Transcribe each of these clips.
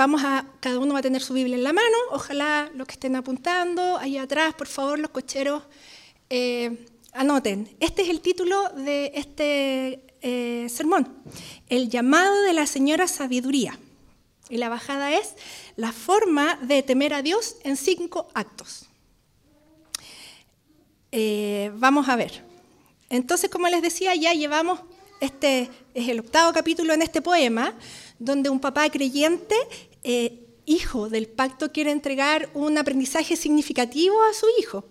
vamos a, cada uno va a tener su Biblia en la mano, ojalá los que estén apuntando, ahí atrás, por favor, los cocheros, eh, anoten. Este es el título de este eh, sermón, el llamado de la señora sabiduría. Y la bajada es la forma de temer a Dios en cinco actos. Eh, vamos a ver. Entonces, como les decía, ya llevamos, este es el octavo capítulo en este poema, donde un papá creyente, eh, hijo del pacto, quiere entregar un aprendizaje significativo a su hijo.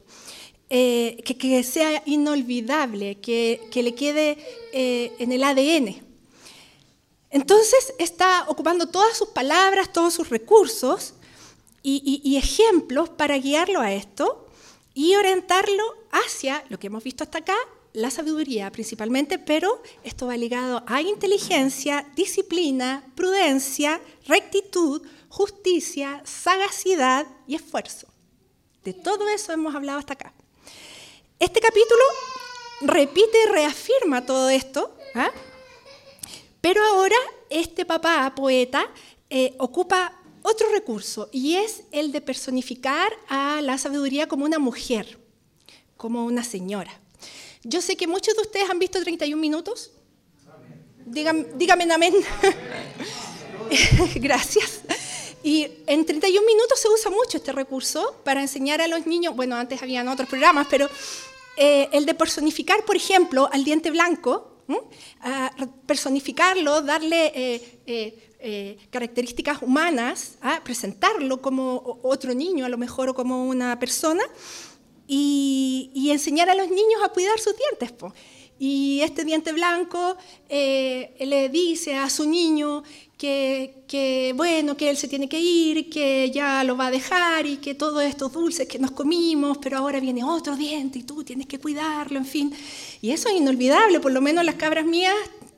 Eh, que, sea inolvidable, que, le quede en el ADN. Entonces está ocupando todas sus palabras, todos sus recursos y ejemplos para guiarlo a esto y orientarlo hacia lo que hemos visto hasta acá, la sabiduría principalmente, pero esto va ligado a inteligencia, disciplina, prudencia, rectitud, justicia, sagacidad y esfuerzo. De todo eso hemos hablado hasta acá. Este capítulo repite y reafirma todo esto, ¿ah? pero ahora este papá, poeta, eh, ocupa otro recurso y es el de personificar a la sabiduría como una mujer, como una señora. Yo sé que muchos de ustedes han visto 31 minutos. Dígame, dígame amén. Gracias. Y en 31 minutos se usa mucho este recurso para enseñar a los niños, bueno, antes habían otros programas, pero eh, el de personificar, por ejemplo, al diente blanco, personificarlo, darle eh, eh, características humanas, ¿ah? presentarlo como otro niño a lo mejor o como una persona y, enseñar a los niños a cuidar sus dientes. Y este diente blanco eh, le dice a su niño que, que, bueno, que él se tiene que ir, que ya lo va a dejar y que todos estos dulces que nos comimos, pero ahora viene otro diente y tú tienes que cuidarlo, en fin. Y eso es inolvidable, por lo menos las cabras mías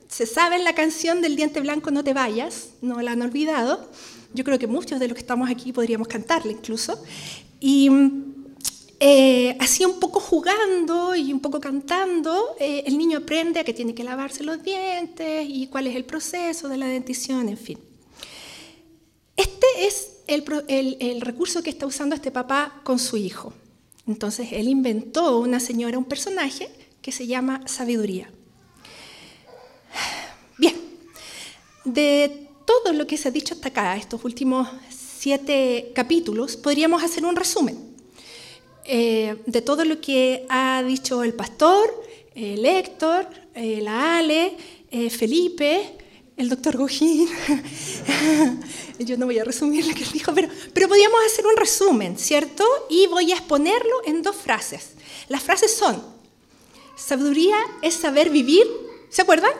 se sabe la canción del diente blanco No te vayas, no la han olvidado. Yo creo que muchos de los que estamos aquí podríamos cantarla incluso. Y eh, así un poco jugando y un poco cantando, eh, el niño aprende a que tiene que lavarse los dientes y cuál es el proceso de la dentición, en fin. Este es el, el recurso que está usando este papá con su hijo. Entonces él inventó una señora, un personaje que se llama sabiduría. Bien, de todo lo que se ha dicho hasta acá, estos últimos siete capítulos, podríamos hacer un resumen eh, de todo lo que ha dicho el pastor, el Héctor, eh, la Ale, eh, Felipe, el doctor Gojín. Yo no voy a resumir lo que él dijo, pero, pero podríamos hacer un resumen, ¿cierto? Y voy a exponerlo en dos frases. Las frases son, sabiduría es saber vivir, ¿se acuerdan?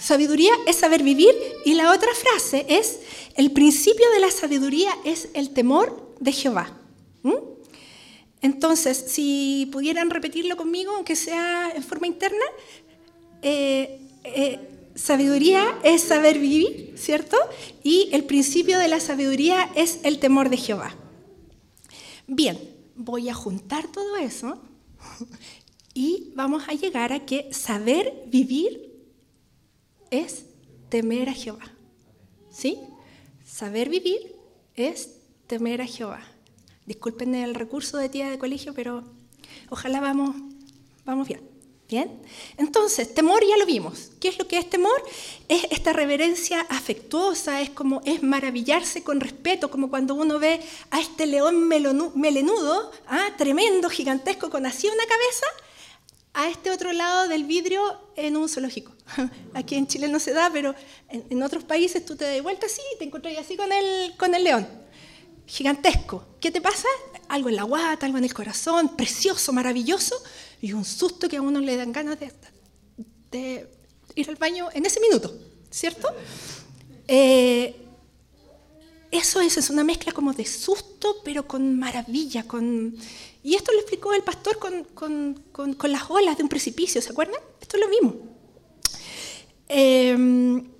Sabiduría es saber vivir y la otra frase es, el principio de la sabiduría es el temor de Jehová. ¿Mm? Entonces, si pudieran repetirlo conmigo, aunque sea en forma interna, eh, eh, sabiduría es saber vivir, ¿cierto? Y el principio de la sabiduría es el temor de Jehová. Bien, voy a juntar todo eso y vamos a llegar a que saber vivir es temer a Jehová. ¿Sí? Saber vivir es temer a Jehová. Disculpen el recurso de tía de colegio, pero ojalá vamos, vamos bien. ¿Bien? Entonces, temor ya lo vimos. ¿Qué es lo que es temor? Es esta reverencia afectuosa, es como es maravillarse con respeto, como cuando uno ve a este león melenudo, ¿ah? tremendo, gigantesco, con así una cabeza, a este otro lado del vidrio en un zoológico. Aquí en Chile no se da, pero en, otros países tú te das vuelta así y te encuentras así con el, con el león. Gigantesco. ¿Qué te pasa? Algo en la guata, algo en el corazón, precioso, maravilloso, y un susto que a uno le dan ganas de, ir al baño en ese minuto, ¿cierto? Eh, eso es, es una mezcla como de susto, pero con maravilla, y esto lo explicó el pastor con, las olas de un precipicio, ¿se acuerdan? Esto es lo mismo. Em,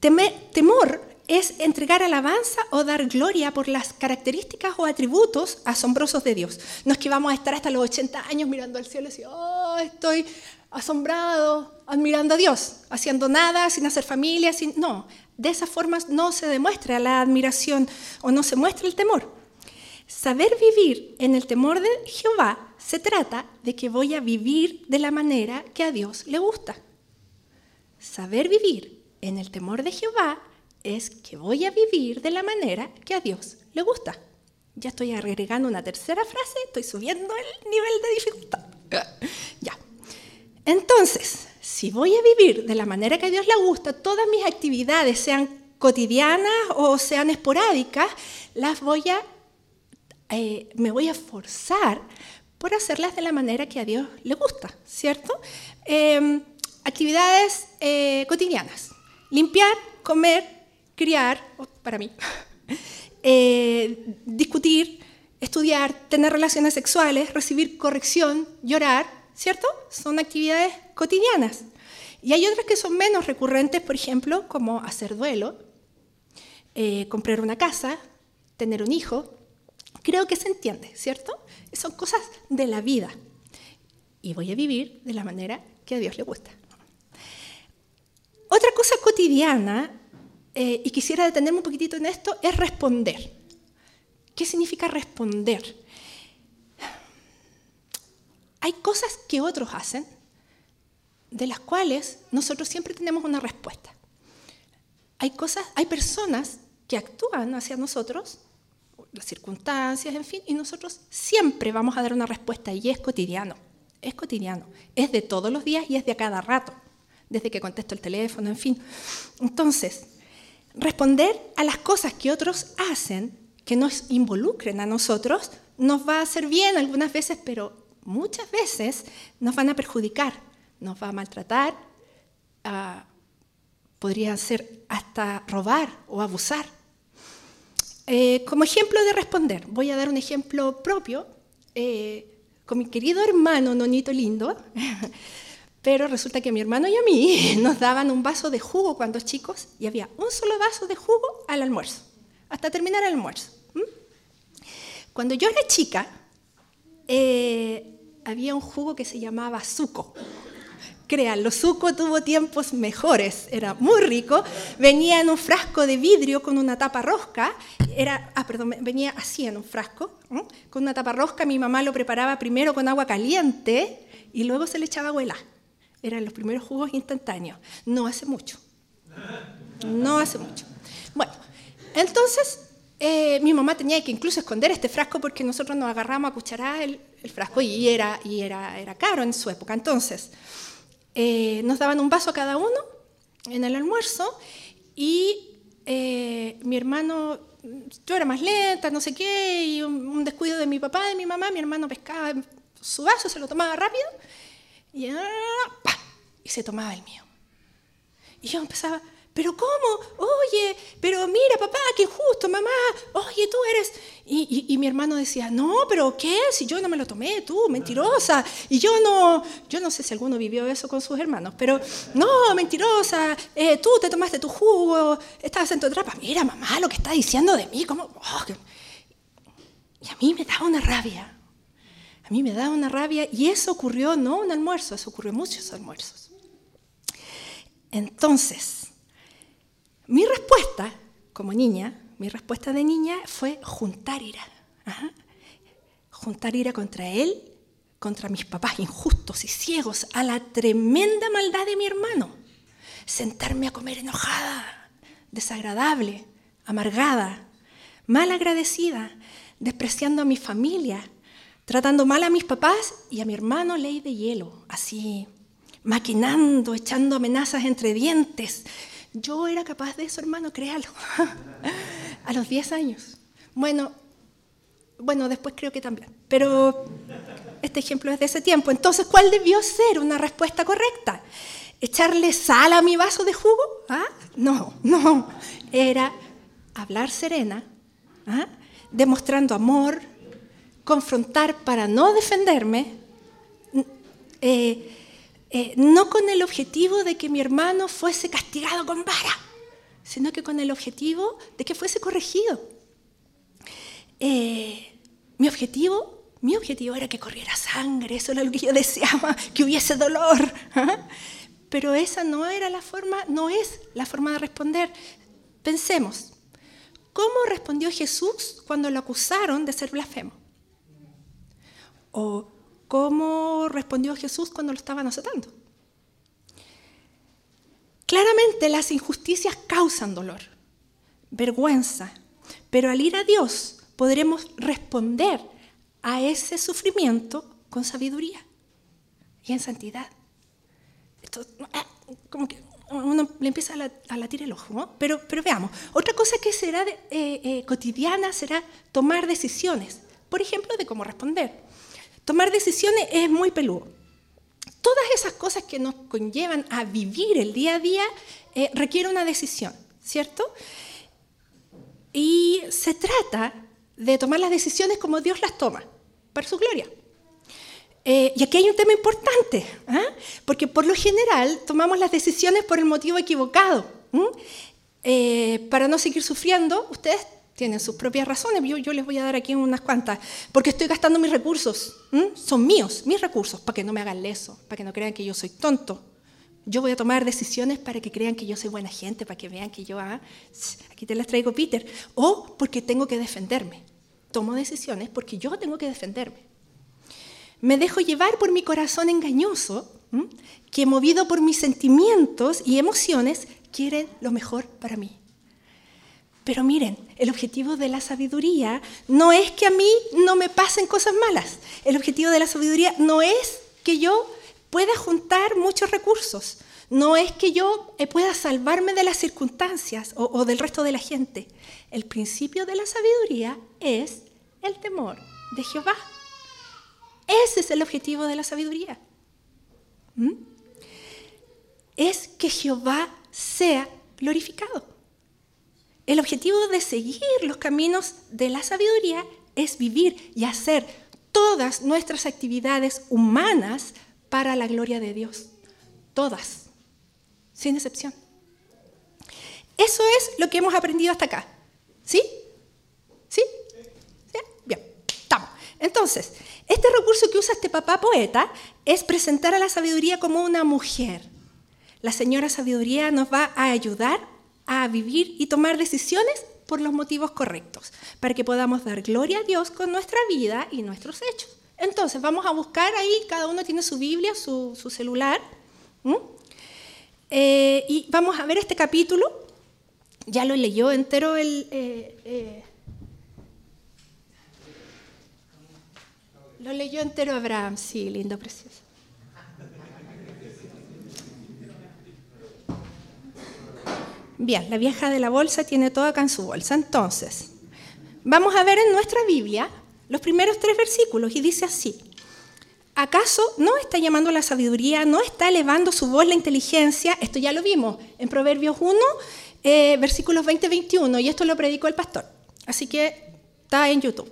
temor es entregar alabanza o dar gloria por las características o atributos asombrosos de Dios. No es que vamos a estar hasta los 80 años mirando al cielo y decir, oh, estoy asombrado, admirando a Dios, haciendo nada, sin hacer familia, sin... No, de esa forma no se demuestra la admiración o no se muestra el temor. Saber vivir en el temor de Jehová se trata de que voy a vivir de la manera que a Dios le gusta. Saber vivir en el temor de Jehová es que voy a vivir de la manera que a Dios le gusta. Ya estoy agregando una tercera frase, estoy subiendo el nivel de dificultad. Ya. Entonces, si voy a vivir de la manera que a Dios le gusta, todas mis actividades, sean cotidianas o sean esporádicas, las voy a, eh, me voy a forzar por hacerlas de la manera que a Dios le gusta, ¿cierto? Em, actividades eh, cotidianas. Limpiar, comer, criar, para mí, eh, discutir, estudiar, tener relaciones sexuales, recibir corrección, llorar, ¿cierto? Son actividades cotidianas. Y hay otras que son menos recurrentes, por ejemplo, como hacer duelo, eh, comprar una casa, tener un hijo. Creo que se entiende, ¿cierto? Son cosas de la vida. Y voy a vivir de la manera que a Dios le gusta. Otra cosa cotidiana, eh, y quisiera detenerme un poquitito en esto, es responder. ¿Qué significa responder? Hay cosas que otros hacen de las cuales nosotros siempre tenemos una respuesta. Hay cosas, hay personas que actúan hacia nosotros, las circunstancias, en fin, y nosotros siempre vamos a dar una respuesta y es cotidiano, es cotidiano, es de todos los días y es de a cada rato, desde que contesto el teléfono, en fin. Entonces, responder a las cosas que otros hacen, que nos involucren a nosotros, nos va a hacer bien algunas veces, pero muchas veces nos van a perjudicar, nos va a maltratar, ah, podría ser hasta robar o abusar. Eh, como ejemplo de responder, voy a dar un ejemplo propio eh, con mi querido hermano Nonito Lindo, pero resulta que mi hermano y a mí nos daban un vaso de jugo cuando chicos y había un solo vaso de jugo al almuerzo, hasta terminar el almuerzo. Cuando yo era chica, eh, había un jugo que se llamaba suco. Créanlo, suco tuvo tiempos mejores, era muy rico, venía en un frasco de vidrio con una tapa rosca, era, ah, perdón, venía así en un frasco, con una tapa rosca, mi mamá lo preparaba primero con agua caliente y luego se le echaba agua Eran los primeros jugos instantáneos, no hace mucho, no hace mucho. Bueno, entonces eh, mi mamá tenía que incluso esconder este frasco porque nosotros nos agarramos a cucharar el, frasco y, era, y era, era, caro en su época. Entonces, eh, nos daban un vaso cada uno en el almuerzo y eh, mi hermano, yo era más lenta, no sé qué, y un, descuido de mi papá, de mi mamá, mi hermano pescaba su vaso, se lo tomaba rápido y, y se tomaba el mío. Y yo empezaba, pero ¿cómo? Oye, pero mira, papá, qué injusto, mamá, oye, tú eres... Y, mi hermano decía, no, pero ¿qué? Si yo no me lo tomé, tú, mentirosa. Y yo no, yo no sé si alguno vivió eso con sus hermanos, pero no, mentirosa, eh, tú te tomaste tu jugo, estabas en tu trapa. Mira, mamá, lo que está diciendo de mí, ¿cómo? Oh, y a mí me daba una rabia. A mí me daba una rabia y eso ocurrió no un almuerzo, eso ocurrió muchos almuerzos. Entonces, mi respuesta, como niña, mi respuesta de niña fue juntar ira. Juntar ira contra él, contra mis papás injustos y ciegos, a la tremenda maldad de mi hermano. Sentarme a comer enojada, desagradable, amargada, mal agradecida, despreciando a mi familia, tratando mal a mis papás y a mi hermano ley de hielo, así, maquinando, echando amenazas entre dientes, yo era capaz de eso, hermano, créalo. a los 10 años. Bueno, bueno, después creo que también. Pero este ejemplo es de ese tiempo. Entonces, ¿cuál debió ser una respuesta correcta? ¿Echarle sal a mi vaso de jugo? ¿Ah? No, no. Era hablar serena, ¿ah? demostrando amor, confrontar para no defenderme, eh, eh, no con el objetivo de que mi hermano fuese castigado con vara, sino que con el objetivo de que fuese corregido. Eh, mi objetivo, Mi objetivo era que corriera sangre, eso era lo que yo deseaba, que hubiese dolor. ¿ah? Pero esa no era la forma, no es la forma de responder. Pensemos, ¿cómo respondió Jesús cuando lo acusaron de ser blasfemo? ¿O cómo respondió Jesús cuando lo estaban azotando? Claramente las injusticias causan dolor, vergüenza, pero al ir a Dios podremos responder a ese sufrimiento con sabiduría y en santidad. Esto, ah, como que uno le empieza a, latir el ojo, ¿no? pero, pero veamos, otra cosa que será eh, eh, cotidiana será tomar decisiones, por ejemplo, de cómo responder. Tomar decisiones es muy peludo. Todas esas cosas que nos conllevan a vivir el día a día eh, requieren una decisión, ¿cierto? Y se trata de tomar las decisiones como Dios las toma, para su gloria. Eh, y aquí hay un tema importante, ¿ah? porque por lo general tomamos las decisiones por el motivo equivocado. Eh, para no seguir sufriendo, ustedes tienen sus propias razones, yo, les voy a dar aquí unas cuantas, porque estoy gastando mis recursos, son míos, mis recursos, para que no me hagan leso, para que no crean que yo soy tonto. Yo voy a tomar decisiones para que crean que yo soy buena gente, para que vean que yo, ah, aquí te las traigo Peter, o porque tengo que defenderme. Tomo decisiones porque yo tengo que defenderme. Me dejo llevar por mi corazón engañoso, que movido por mis sentimientos y emociones, quiere lo mejor para mí. Pero miren, el objetivo de la sabiduría no es que a mí no me pasen cosas malas. El objetivo de la sabiduría no es que yo pueda juntar muchos recursos. No es que yo eh, pueda salvarme de las circunstancias o, del resto de la gente. El principio de la sabiduría es el temor de Jehová. Ese es el objetivo de la sabiduría. ¿Mm? Es que Jehová sea glorificado. El objetivo de seguir los caminos de la sabiduría es vivir y hacer todas nuestras actividades humanas para la gloria de Dios. Todas, sin excepción. Eso es lo que hemos aprendido hasta acá. ¿Sí? ¿Sí? ¿Sí? Bien, estamos. Entonces, este recurso que usa este papá poeta es presentar a la sabiduría como una mujer. La señora sabiduría nos va a ayudar a vivir y tomar decisiones por los motivos correctos, para que podamos dar gloria a Dios con nuestra vida y nuestros hechos. Entonces, vamos a buscar ahí, cada uno tiene su Biblia, su, celular, eh, y vamos a ver este capítulo. Ya lo leyó entero el... Eh, eh, Lo leyó entero Abraham, sí, lindo, precioso. Bien, la vieja de la bolsa tiene todo acá en su bolsa. Entonces, vamos a ver en nuestra Biblia los primeros tres versículos y dice así. ¿Acaso no está llamando la sabiduría, no está elevando su voz la inteligencia? Esto ya lo vimos en Proverbios 1, eh, versículos 20-21, y esto lo predicó el pastor. Así que está en YouTube.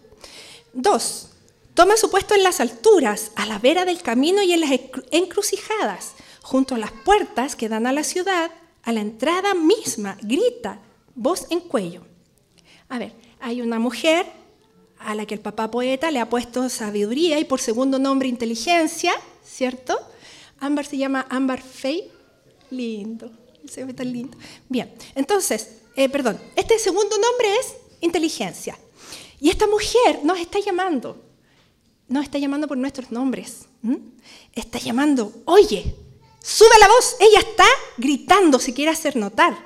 Dos, Toma su puesto en las alturas, a la vera del camino y en las encrucijadas, junto a las puertas que dan a la ciudad, a la entrada misma, grita, voz en cuello. A ver, hay una mujer a la que el papá poeta le ha puesto sabiduría y por segundo nombre inteligencia, ¿cierto? Ámbar se llama Ámbar Fey. Lindo, se ve tan lindo. Bien, entonces, eh, perdón, este segundo nombre es inteligencia. Y esta mujer nos está llamando no está llamando por nuestros nombres. Está llamando, oye, sube la voz, ella está gritando, si quiere hacer notar.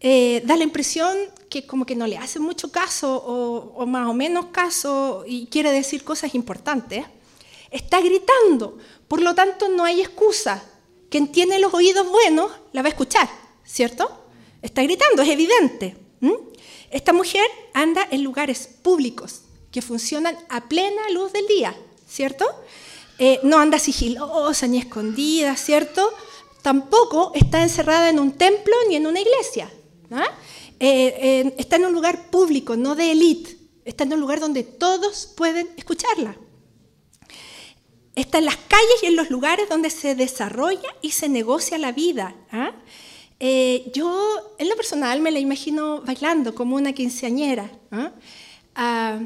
Eh, da la impresión que como que no le hace mucho caso o, más o menos caso y quiere decir cosas importantes. Está gritando, por lo tanto no hay excusa. Quien tiene los oídos buenos la va a escuchar, ¿cierto? Está gritando, es evidente. Esta mujer anda en lugares públicos, que funcionan a plena luz del día, ¿cierto? Eh, no anda sigilosa ni escondida, ¿cierto? Tampoco está encerrada en un templo ni en una iglesia. Eh, está en un lugar público, no de élite. Está en un lugar donde todos pueden escucharla. Está en las calles y en los lugares donde se desarrolla y se negocia la vida. ¿ah? Eh, yo, en lo personal, me la imagino bailando como una quinceañera. ¿ah? Ah,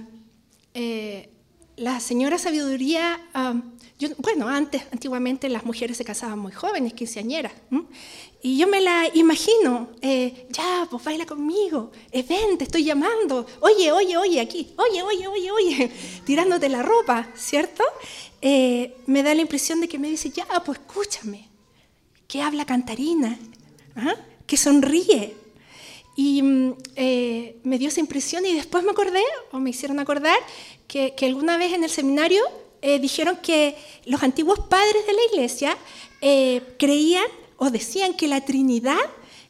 eh, la señora sabiduría, bueno, antes, antiguamente las mujeres se casaban muy jóvenes, quinceañeras, y yo me la imagino, eh, ya, pues baila conmigo, eh, ven, te estoy llamando, oye, oye, oye, aquí, oye, oye, oye, oye, tirándote la ropa, ¿cierto? Eh, me da la impresión de que me dice, ya, pues escúchame, que habla cantarina, ¿ah? que sonríe. Y mm, me dio esa impresión y después me acordé, o me hicieron acordar, que, que alguna vez en el seminario dijeron que los antiguos padres de la iglesia creían o decían que la Trinidad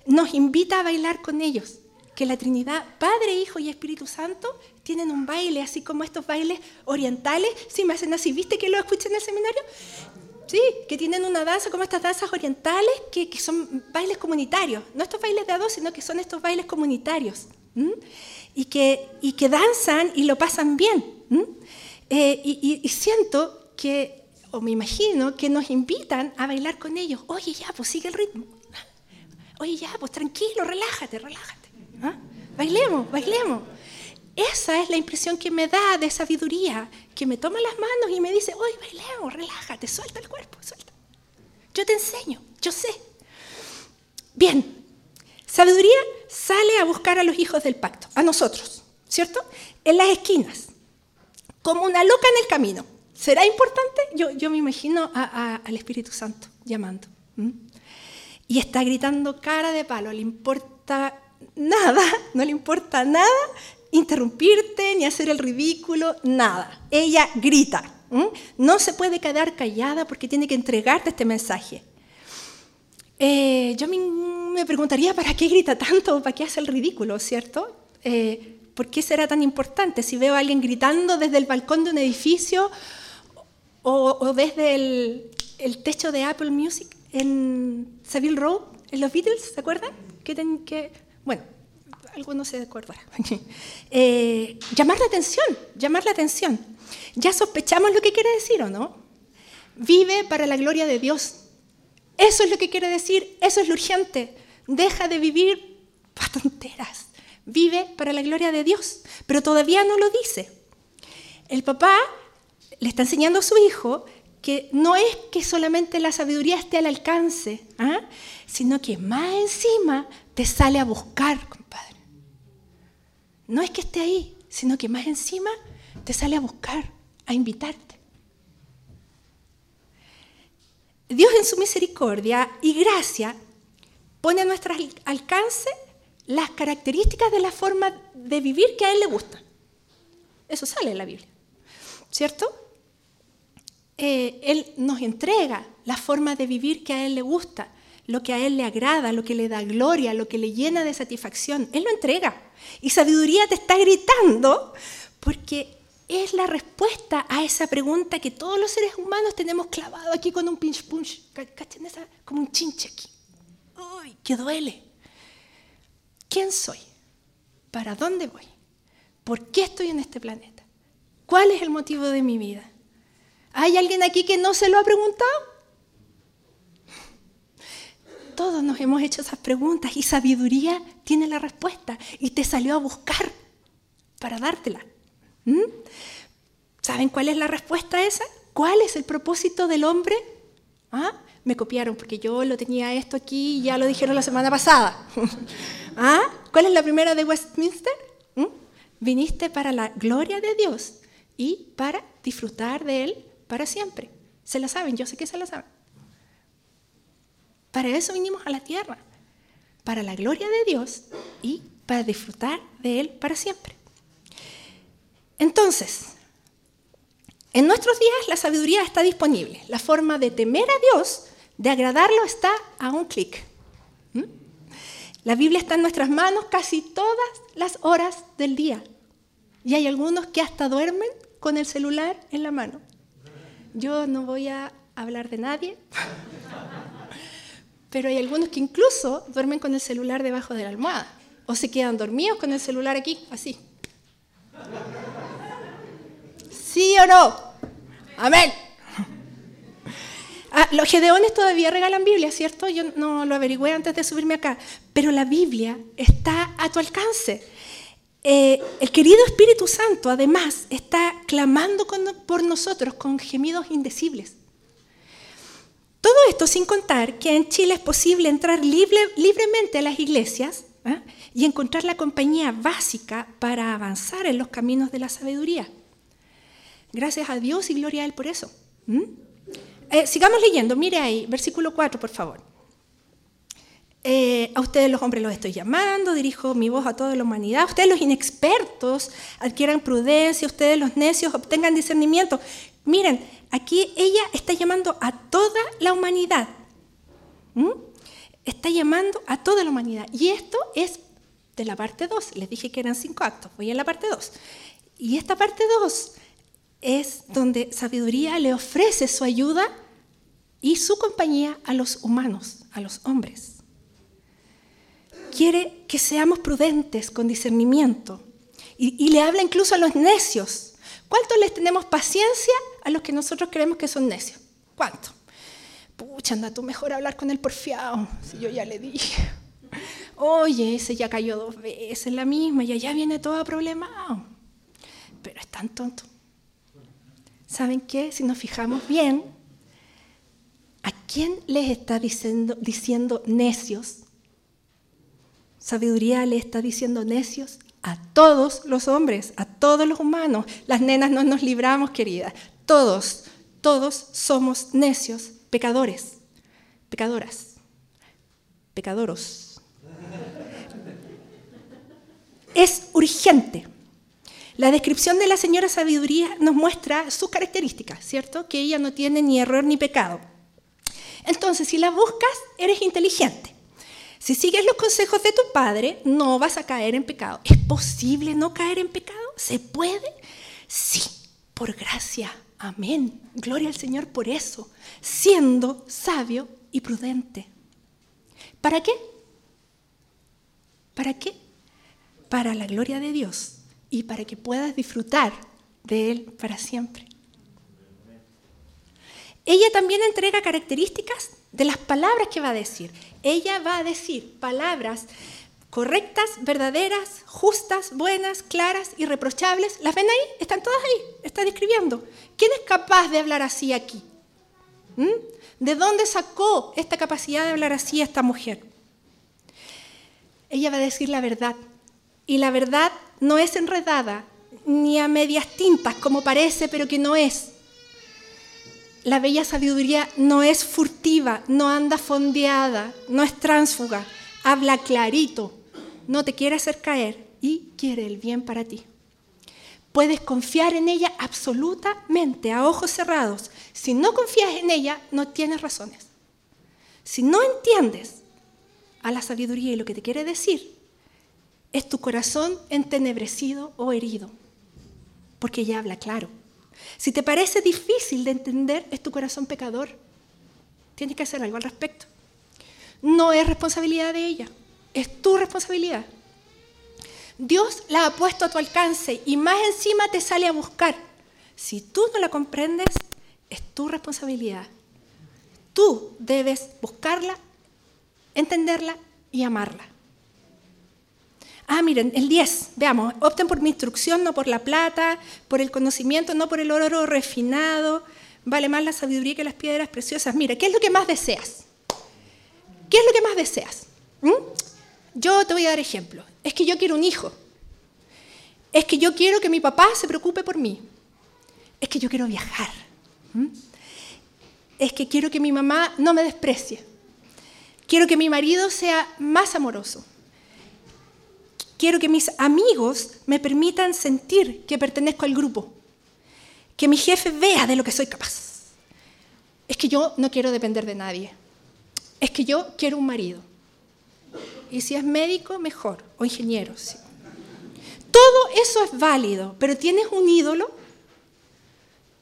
nos invita a bailar con ellos, que la Trinidad, Padre, Hijo y Espíritu Santo, tienen un baile, así como estos bailes orientales, sí, me hacen así, ¿viste que lo escuché en el seminario? Sí, que tienen una danza como estas danzas orientales, que, son bailes comunitarios, no estos bailes de a dos, sino que son estos bailes comunitarios, y, que, y que danzan y lo pasan bien. Eh, y siento que o me imagino que nos invitan a bailar con ellos. Oye, ya, pues sigue el ritmo. Oye, ya, pues tranquilo, relájate, relájate. ¿Ah? Bailemos, bailemos. Esa es la impresión que me da de sabiduría, que me toma las manos y me dice, oye, bailemos, relájate, suelta el cuerpo, suelta. Yo te enseño, yo sé. Bien, sabiduría sale a buscar a los hijos del pacto, a nosotros, ¿cierto? En las esquinas, como una loca en el camino. ¿Será importante? Yo, me imagino al Espíritu Santo llamando. Y está gritando cara de palo, le importa nada, no le importa nada interrumpirte ni hacer el ridículo, nada. Ella grita. No se puede quedar callada porque tiene que entregarte este mensaje. Eh, yo me, preguntaría, ¿para qué grita tanto? ¿Para qué hace el ridículo, cierto? Eh, ¿Por qué será tan importante? Si veo a alguien gritando desde el balcón de un edificio o, desde el, techo de Apple Music en Savile Row, en los Beatles, ¿se acuerdan? Que, que bueno, algunos se acordarán. eh, llamar la atención, llamar la atención. Ya sospechamos lo que quiere decir, ¿o no? Vive para la gloria de Dios. Eso es lo que quiere decir, eso es lo urgente. Deja de vivir para tonteras. Vive para la gloria de Dios, pero todavía no lo dice. El papá le está enseñando a su hijo que no es que solamente la sabiduría esté al alcance, ¿ah? sino que más encima te sale a buscar, compadre. No es que esté ahí, sino que más encima te sale a buscar, a invitarte. Dios en su misericordia y gracia pone a nuestro alcance las características de la forma de vivir que a Él le gusta. Eso sale en la Biblia, ¿cierto? Eh, él nos entrega la forma de vivir que a Él le gusta, lo que a Él le agrada, lo que le da gloria, lo que le llena de satisfacción. Él lo entrega. Y sabiduría te está gritando porque es la respuesta a esa pregunta que todos los seres humanos tenemos clavado aquí con un pinch punch, como un chinche aquí. Uy, que duele. ¿Quién soy? ¿Para dónde voy? ¿Por qué estoy en este planeta? ¿Cuál es el motivo de mi vida? ¿Hay alguien aquí que no se lo ha preguntado? Todos nos hemos hecho esas preguntas y sabiduría tiene la respuesta y te salió a buscar para dártela. ¿Mm? ¿Saben cuál es la respuesta a esa? ¿Cuál es el propósito del hombre? ¿Ah? Me copiaron porque yo lo tenía esto aquí y ya lo dijeron la semana pasada. ¿Ah? ¿Cuál es la primera de Westminster? ¿Mm? Viniste para la gloria de Dios y para disfrutar de Él para siempre. Se la saben, yo sé que se la saben. Para eso vinimos a la tierra, para la gloria de Dios y para disfrutar de Él para siempre. Entonces, en nuestros días la sabiduría está disponible. La forma de temer a Dios, de agradarlo, está a un clic. ¿Mm? La Biblia está en nuestras manos casi todas las horas del día. Y hay algunos que hasta duermen con el celular en la mano. Yo no voy a hablar de nadie, pero hay algunos que incluso duermen con el celular debajo de la almohada o se quedan dormidos con el celular aquí, así. ¿Sí o no? Amén. Ah, los gedeones todavía regalan Biblia, ¿cierto? Yo no lo averigüé antes de subirme acá, pero la Biblia está a tu alcance. Eh, el querido Espíritu Santo, además, está clamando por nosotros con gemidos indecibles. Todo esto sin contar que en Chile es posible entrar libremente a las iglesias ¿ah? y encontrar la compañía básica para avanzar en los caminos de la sabiduría. Gracias a Dios y gloria a Él por eso. Eh, sigamos leyendo, mire ahí, versículo 4, por favor. Eh, a ustedes los hombres los estoy llamando, dirijo mi voz a toda la humanidad. Ustedes los inexpertos adquieran prudencia, ustedes los necios obtengan discernimiento. Miren, aquí ella está llamando a toda la humanidad. Está llamando a toda la humanidad. Y esto es de la parte 2. Les dije que eran cinco actos. Voy en la parte 2. Y esta parte 2 es donde sabiduría le ofrece su ayuda y su compañía a los humanos, a los hombres quiere que seamos prudentes con discernimiento. Y, le habla incluso a los necios. ¿Cuánto les tenemos paciencia a los que nosotros creemos que son necios? ¿Cuánto? Pucha, anda tú mejor a hablar con el porfiado, si yo ya le dije. Oye, ese ya cayó dos veces la misma y allá viene todo problemado. Pero es tan tonto. ¿Saben qué? Si nos fijamos bien, ¿a quién les está diciendo, necios? Sabiduría le está diciendo necios a todos los hombres, a todos los humanos. Las nenas no nos libramos, queridas. Todos, todos somos necios, pecadores, pecadoras, pecadoros. Es urgente. La descripción de la señora sabiduría nos muestra sus características, ¿cierto? Que ella no tiene ni error ni pecado. Entonces, si la buscas, eres inteligente. Si sigues los consejos de tu padre, no vas a caer en pecado. ¿Es posible no caer en pecado? ¿Se puede? Sí, por gracia. Amén. Gloria al Señor por eso. Siendo sabio y prudente. ¿Para qué? ¿Para qué? Para la gloria de Dios y para que puedas disfrutar de Él para siempre. Ella también entrega características de las palabras que va a decir. Ella va a decir palabras correctas, verdaderas, justas, buenas, claras, irreprochables. ¿Las ven ahí? Están todas ahí. Está describiendo. ¿Quién es capaz de hablar así aquí? ¿Mm? ¿De dónde sacó esta capacidad de hablar así esta mujer? Ella va a decir la verdad. Y la verdad no es enredada, ni a medias tintas, como parece, pero que no es. La bella sabiduría no es furtiva, no anda fondeada, no es tránsfuga, habla clarito, no te quiere hacer caer y quiere el bien para ti. Puedes confiar en ella absolutamente, a ojos cerrados. Si no confías en ella, no tienes razones. Si no entiendes a la sabiduría y lo que te quiere decir, es tu corazón entenebrecido o herido, porque ella habla claro. Si te parece difícil de entender, es tu corazón pecador. Tienes que hacer algo al respecto. No es responsabilidad de ella, es tu responsabilidad. Dios la ha puesto a tu alcance y más encima te sale a buscar. Si tú no la comprendes, es tu responsabilidad. Tú debes buscarla, entenderla y amarla. Ah, miren, el 10, veamos, opten por mi instrucción, no por la plata, por el conocimiento, no por el oro refinado. Vale más la sabiduría que las piedras preciosas. Mira, ¿qué es lo que más deseas? ¿Qué es lo que más deseas? ¿Mm? Yo te voy a dar ejemplo. Es que yo quiero un hijo. Es que yo quiero que mi papá se preocupe por mí. Es que yo quiero viajar. ¿Mm? Es que quiero que mi mamá no me desprecie. Quiero que mi marido sea más amoroso. Quiero que mis amigos me permitan sentir que pertenezco al grupo, que mi jefe vea de lo que soy capaz. Es que yo no quiero depender de nadie. Es que yo quiero un marido. Y si es médico, mejor, o ingeniero. Todo eso es válido, pero tienes un ídolo.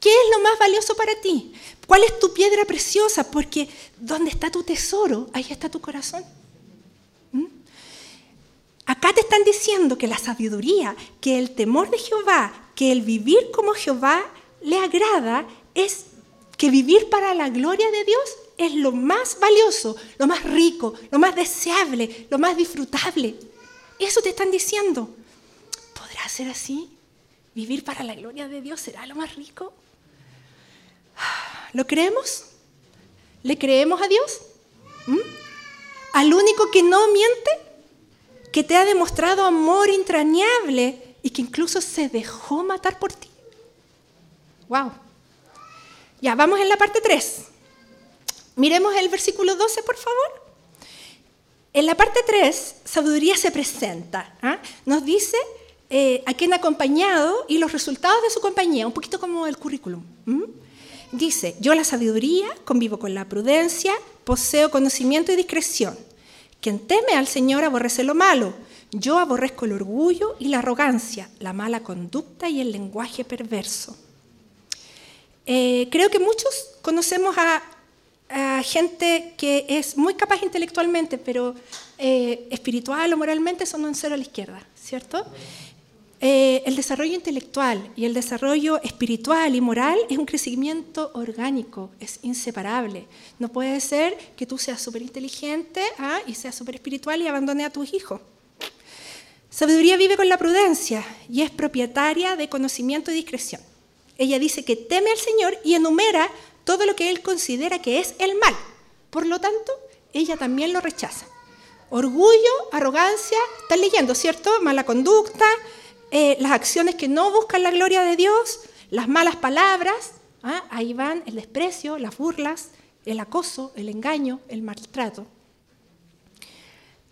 ¿Qué es lo más valioso para ti? ¿Cuál es tu piedra preciosa? Porque donde está tu tesoro, ahí está tu corazón. Acá te están diciendo que la sabiduría, que el temor de Jehová, que el vivir como Jehová le agrada, es que vivir para la gloria de Dios es lo más valioso, lo más rico, lo más deseable, lo más disfrutable. Eso te están diciendo. ser así? ¿Vivir para la gloria de Dios será lo más rico? ¿Lo creemos? ¿Le creemos a Dios? ¿Mm? ¿Al único que no miente? ¿Que te ha demostrado amor entrañable y que incluso se dejó matar por ti? ¡Wow! Ya, vamos en la parte 3. Miremos el versículo 12, por favor. En la parte 3, sabiduría se presenta. ¿ah? Nos dice eh, a quién ha acompañado y los resultados de su compañía, un poquito como el currículum. Dice, yo la sabiduría convivo con la prudencia, poseo conocimiento y discreción. Quien teme al Señor aborrece lo malo. Yo aborrezco el orgullo y la arrogancia, la mala conducta y el lenguaje perverso. Eh, creo que muchos conocemos a, gente que es muy capaz intelectualmente, pero eh, espiritual o moralmente son un cero a la izquierda, ¿cierto? Eh, el desarrollo intelectual y el desarrollo espiritual y moral es un crecimiento orgánico, es inseparable. No puede ser que tú seas súper inteligente ¿ah? y seas súper espiritual y abandone a tus hijos. Sabiduría vive con la prudencia y es propietaria de conocimiento y discreción. Ella dice que teme al Señor y enumera todo lo que él considera que es el mal. Por lo tanto, ella también lo rechaza. Orgullo, arrogancia, están leyendo, ¿cierto? Mala conducta, eh, las acciones que no buscan la gloria de Dios, las malas palabras, ¿ah? ahí van el desprecio, las burlas, el acoso, el engaño, el maltrato.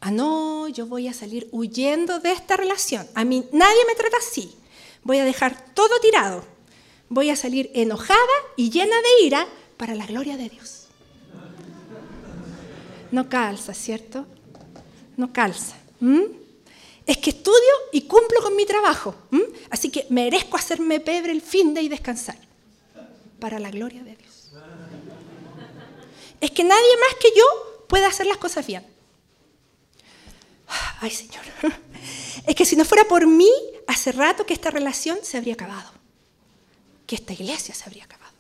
Ah, no, yo voy a salir huyendo de esta relación. A mí nadie me trata así. Voy a dejar todo tirado. Voy a salir enojada y llena de ira para la gloria de Dios. No calza, ¿cierto? No calza es que estudio y cumplo con mi trabajo. Así que merezco hacerme pebre el fin de y descansar. Para la gloria de Dios. Es que nadie más que yo puede hacer las cosas bien. Ay, Señor. Es que si no fuera por mí, hace rato que esta relación se habría acabado. Que esta iglesia se habría acabado.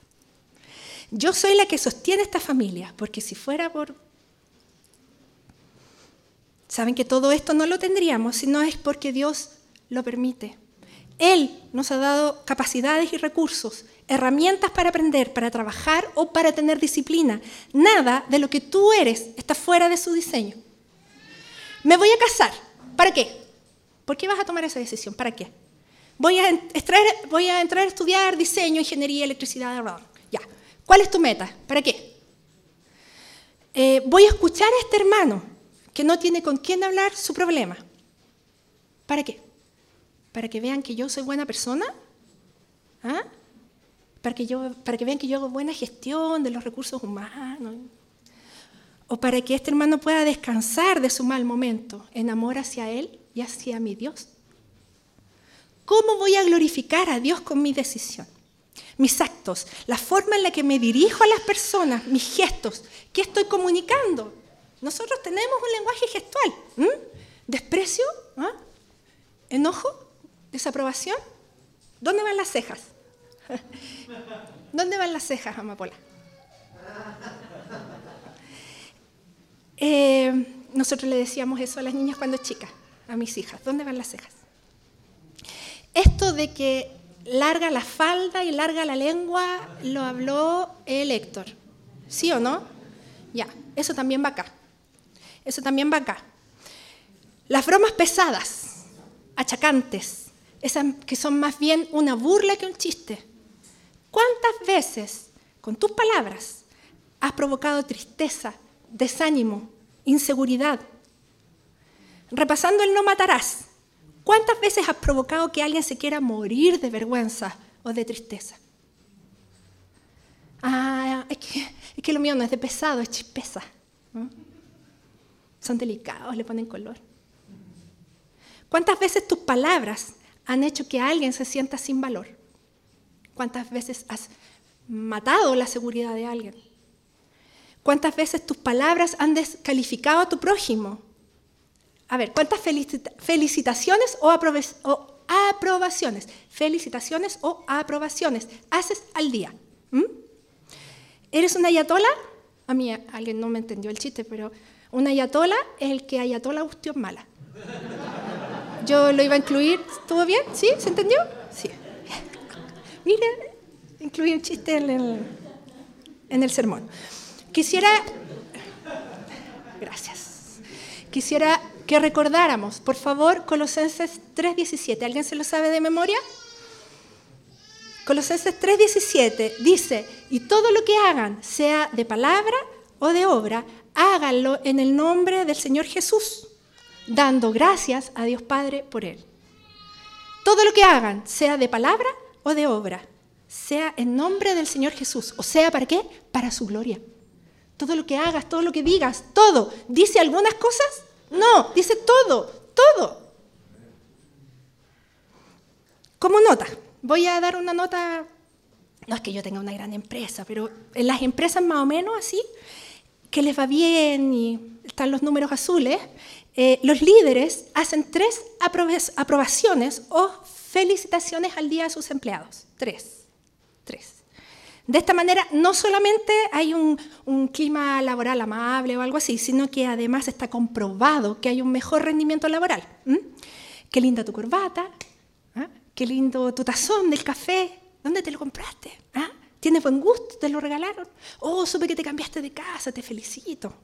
Yo soy la que sostiene esta familia, porque si fuera por Saben que todo esto no lo tendríamos si no es porque Dios lo permite. Él nos ha dado capacidades y recursos, herramientas para aprender, para trabajar o para tener disciplina. Nada de lo que tú eres está fuera de su diseño. Me voy a casar. ¿Para qué? ¿Por qué vas a tomar esa decisión? ¿Para qué? Voy a, entrar a estudiar diseño, ingeniería, electricidad. Ya. ¿Cuál es tu meta? ¿Para qué? Eh, voy a escuchar a este hermano que no tiene con quién hablar su problema. ¿Para qué? ¿Para que vean que yo soy buena persona? ¿Ah? ¿Para, que yo, ¿Para que vean que yo hago buena gestión de los recursos humanos? ¿O para que este hermano pueda descansar de su mal momento en amor hacia él y hacia mi Dios? ¿Cómo voy a glorificar a Dios con mi decisión? Mis actos, la forma en la que me dirijo a las personas, mis gestos, ¿qué estoy comunicando? Nosotros tenemos un lenguaje gestual. ¿Desprecio? ¿Enojo? ¿Desaprobación? ¿Dónde van las cejas? ¿Dónde van las cejas, Amapola? Eh, nosotros le decíamos eso a las niñas cuando chicas, a mis hijas. ¿Dónde van las cejas? Esto de que larga la falda y larga la lengua lo habló el Héctor. ¿Sí o no? Ya, eso también va acá. Eso también va acá. Las bromas pesadas, achacantes, esas que son más bien una burla que un chiste. ¿Cuántas veces con tus palabras has provocado tristeza, desánimo, inseguridad? Repasando el no matarás, ¿cuántas veces has provocado que alguien se quiera morir de vergüenza o de tristeza? Ah, es que, lo mío no es de pesado, es chispeza son delicados, le ponen color. ¿Cuántas veces tus palabras han hecho que alguien se sienta sin valor? ¿Cuántas veces has matado la seguridad de alguien? ¿Cuántas veces tus palabras han descalificado a tu prójimo? A ver, ¿cuántas felicitaciones o, aprobaciones? Felicitaciones o aprobaciones haces al día. ¿Mm? ¿Eres una ayatola? A mí alguien no me entendió el chiste, pero un ayatola es el que ayatola cuestión mala. yo lo iba a incluir. ¿Estuvo bien? ¿Sí? ¿Se entendió? Sí. Mire, incluí un chiste en el, en el sermón. Quisiera... Gracias. Quisiera que recordáramos, por favor, Colosenses 3.17. ¿Alguien se lo sabe de memoria? Colosenses 3:17 dice, y todo lo que hagan, sea de palabra o de obra, háganlo en el nombre del Señor Jesús, dando gracias a Dios Padre por él. Todo lo que hagan, sea de palabra o de obra, sea en nombre del Señor Jesús. O sea, ¿para qué? Para su gloria. Todo lo que hagas, todo lo que digas, todo. ¿Dice algunas cosas? No, dice todo, todo. Como nota, voy a dar una nota, no es que yo tenga una gran empresa, pero en las empresas más o menos así, que les va bien y están los números azules, eh, los líderes hacen tres aprobaciones o felicitaciones al día a sus empleados. Tres. Tres. De esta manera, no solamente hay un, clima laboral amable o algo así, sino que además está comprobado que hay un mejor rendimiento laboral. Qué linda tu corbata, qué lindo tu tazón del café, ¿dónde te lo compraste? ¿Ah? ¿Tienes buen gusto? ¿Te lo regalaron? Oh, supe que te cambiaste de casa, te felicito.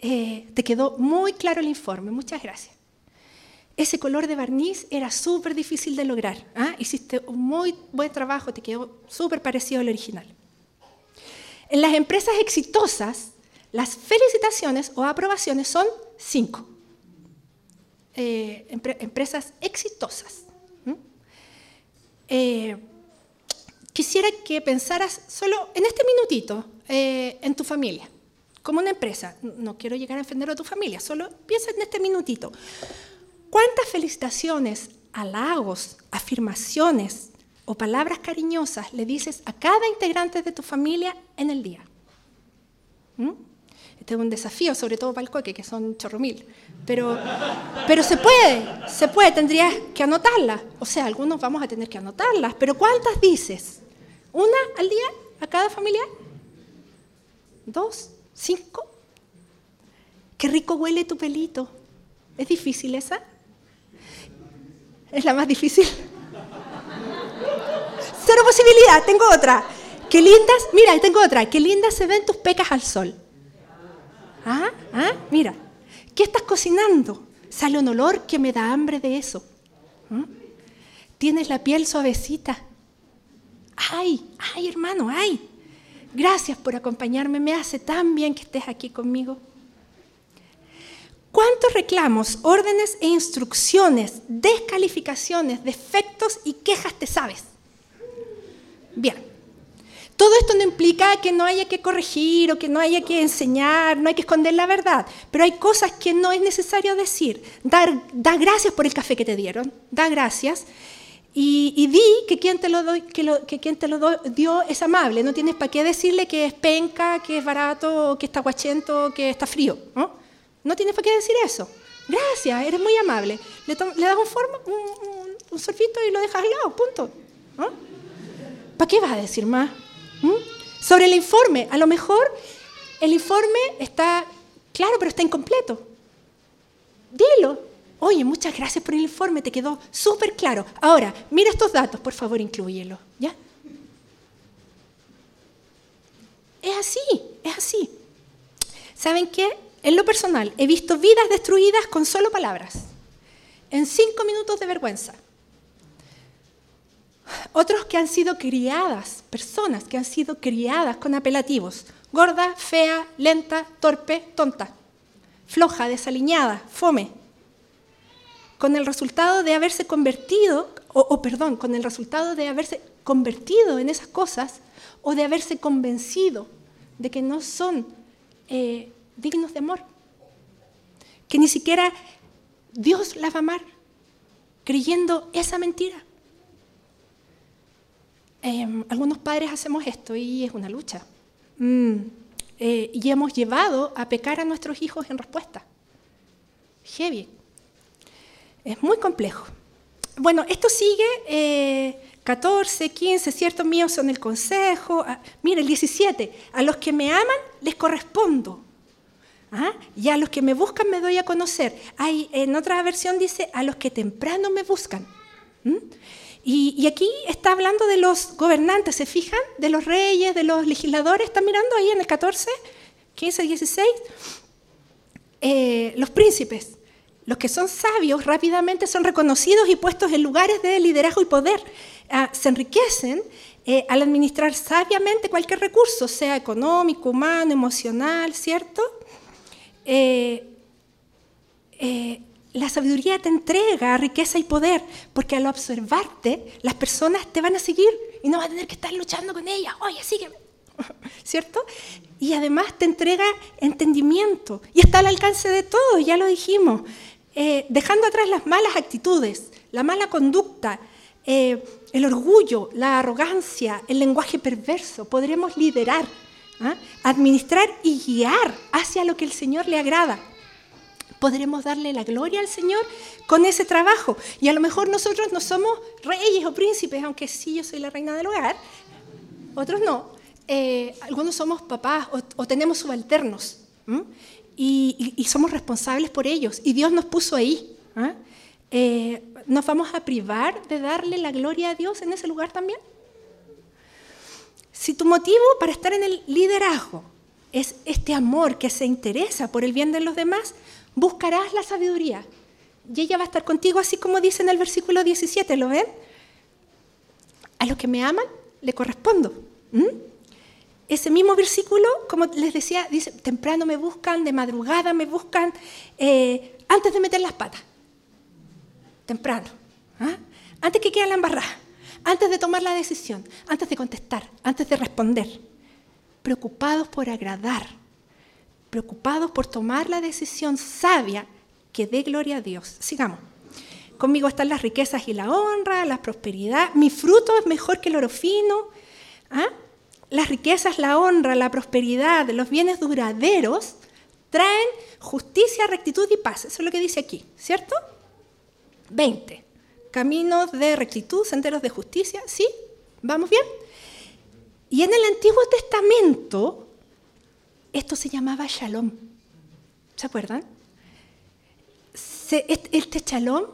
Eh, te quedó muy claro el informe, muchas gracias. Ese color de barniz era súper difícil de lograr. ¿ah? Hiciste un muy buen trabajo, te quedó súper parecido al original. En las empresas exitosas, las felicitaciones o aprobaciones son cinco. Eh, empresas exitosas. Eh, quisiera que pensaras solo en este minutito eh, en tu familia, como una empresa. No quiero llegar a ofender a tu familia, solo piensa en este minutito. ¿Cuántas felicitaciones, halagos, afirmaciones o palabras cariñosas le dices a cada integrante de tu familia en el día? ¿Mm? Este es un desafío, sobre todo para el coque, que son chorro mil. Pero, pero se puede, se puede, tendrías que anotarlas. O sea, algunos vamos a tener que anotarlas, pero ¿cuántas dices? ¿Una al día a cada familia? ¿Dos? ¿Cinco? Qué rico huele tu pelito. ¿Es difícil esa? ¿Es la más difícil? Cero posibilidad, tengo otra. Qué lindas, mira, tengo otra. Qué lindas se ven tus pecas al sol. ¿Ah? ¿Ah? Mira, ¿qué estás cocinando? Sale un olor que me da hambre de eso. ¿Mm? Tienes la piel suavecita. Ay, ay, hermano, ay. Gracias por acompañarme. Me hace tan bien que estés aquí conmigo. ¿Cuántos reclamos, órdenes e instrucciones, descalificaciones, defectos y quejas te sabes? Bien. Todo esto no implica que no haya que corregir o que no haya que enseñar, no hay que esconder la verdad, pero hay cosas que no es necesario decir. Dar, da gracias por el café que te dieron, da gracias y, di que quien te lo, dio es amable. No tienes para qué decirle que es penca, que es barato, que está guachento, que está frío. No, no tienes para qué decir eso. Gracias, eres muy amable. Le, das un, forma, un, un, sorbito y lo dejas al lado, punto. ¿Para qué vas a decir más? ¿Mm? Sobre el informe, a lo mejor el informe está claro, pero está incompleto. Dilo. Oye, muchas gracias por el informe, te quedó súper claro. Ahora, mira estos datos, por favor, incluyelo. ¿Ya? Es así, es así. ¿Saben qué? En lo personal, he visto vidas destruidas con solo palabras, en cinco minutos de vergüenza. Otros que han sido criadas, personas que han sido criadas con apelativos. Gorda, fea, lenta, torpe, tonta. Floja, desaliñada, fome. Con el resultado de haberse convertido, o, perdón, con el resultado de haberse convertido en esas cosas o de haberse convencido de que no son eh, dignos de amor. Que ni siquiera Dios las va a amar, creyendo esa mentira. Em, algunos padres hacemos esto y es una lucha. Mm, eh, y hemos llevado a pecar a nuestros hijos en respuesta. Heavy. Es muy complejo. Bueno, esto sigue 14, 15, ciertos míos son el consejo. Ah, mira, el 17, a los que me aman les correspondo. ¿Ah? Y a los que me buscan me doy a conocer. Hay, en otra versión dice, a los que temprano me buscan. Y, aquí está hablando de los gobernantes, ¿se fijan? De los reyes, de los legisladores. ¿Están mirando ahí en el 14, 15, 16? los príncipes. Los que son sabios rápidamente son reconocidos y puestos en lugares de liderazgo y poder. Ah, se enriquecen eh, al administrar sabiamente cualquier recurso, sea económico, humano, emocional, ¿cierto? Eh, eh, la sabiduría te entrega riqueza y poder, porque al observarte, las personas te van a seguir y no vas a tener que estar luchando con ellas. Oye, sígueme. ¿Cierto? Y además te entrega entendimiento y está al alcance de todo, ya lo dijimos. Dejando atrás las malas actitudes, la mala conducta, eh, el orgullo, la arrogancia, el lenguaje perverso. Podremos liderar, ¿ah? administrar y guiar hacia lo que el Señor le agrada. Podremos darle la gloria al Señor con ese trabajo. Y a lo mejor nosotros no somos reyes o príncipes, aunque sí yo soy la reina del hogar, otros no. Eh, algunos somos papás o, tenemos subalternos y, somos responsables por ellos. Y Dios nos puso ahí. ¿ah? Eh, ¿nos vamos a privar de darle la gloria a Dios en ese lugar también? Si tu motivo para estar en el liderazgo es este amor que se interesa por el bien de los demás, buscarás la sabiduría. Y ella va a estar contigo así como dice en el versículo 17, ¿lo ven? A los que me aman, le correspondo. Ese mismo versículo, como les decía, dice, temprano me buscan, de madrugada me buscan, eh, antes de meter las patas temprano, ¿ah? antes que quede la embarrada, antes de tomar la decisión, antes de contestar, antes de responder, preocupados por agradar, preocupados por tomar la decisión sabia que dé gloria a Dios. Sigamos. Conmigo están las riquezas y la honra, la prosperidad. Mi fruto es mejor que el oro fino. ¿ah? Las riquezas, la honra, la prosperidad, los bienes duraderos traen justicia, rectitud y paz. Eso es lo que dice aquí, ¿cierto? 20. Caminos de rectitud, senderos de justicia. ¿Sí? ¿Vamos bien? Y en el Antiguo Testamento, esto se llamaba shalom. ¿Se acuerdan? este shalom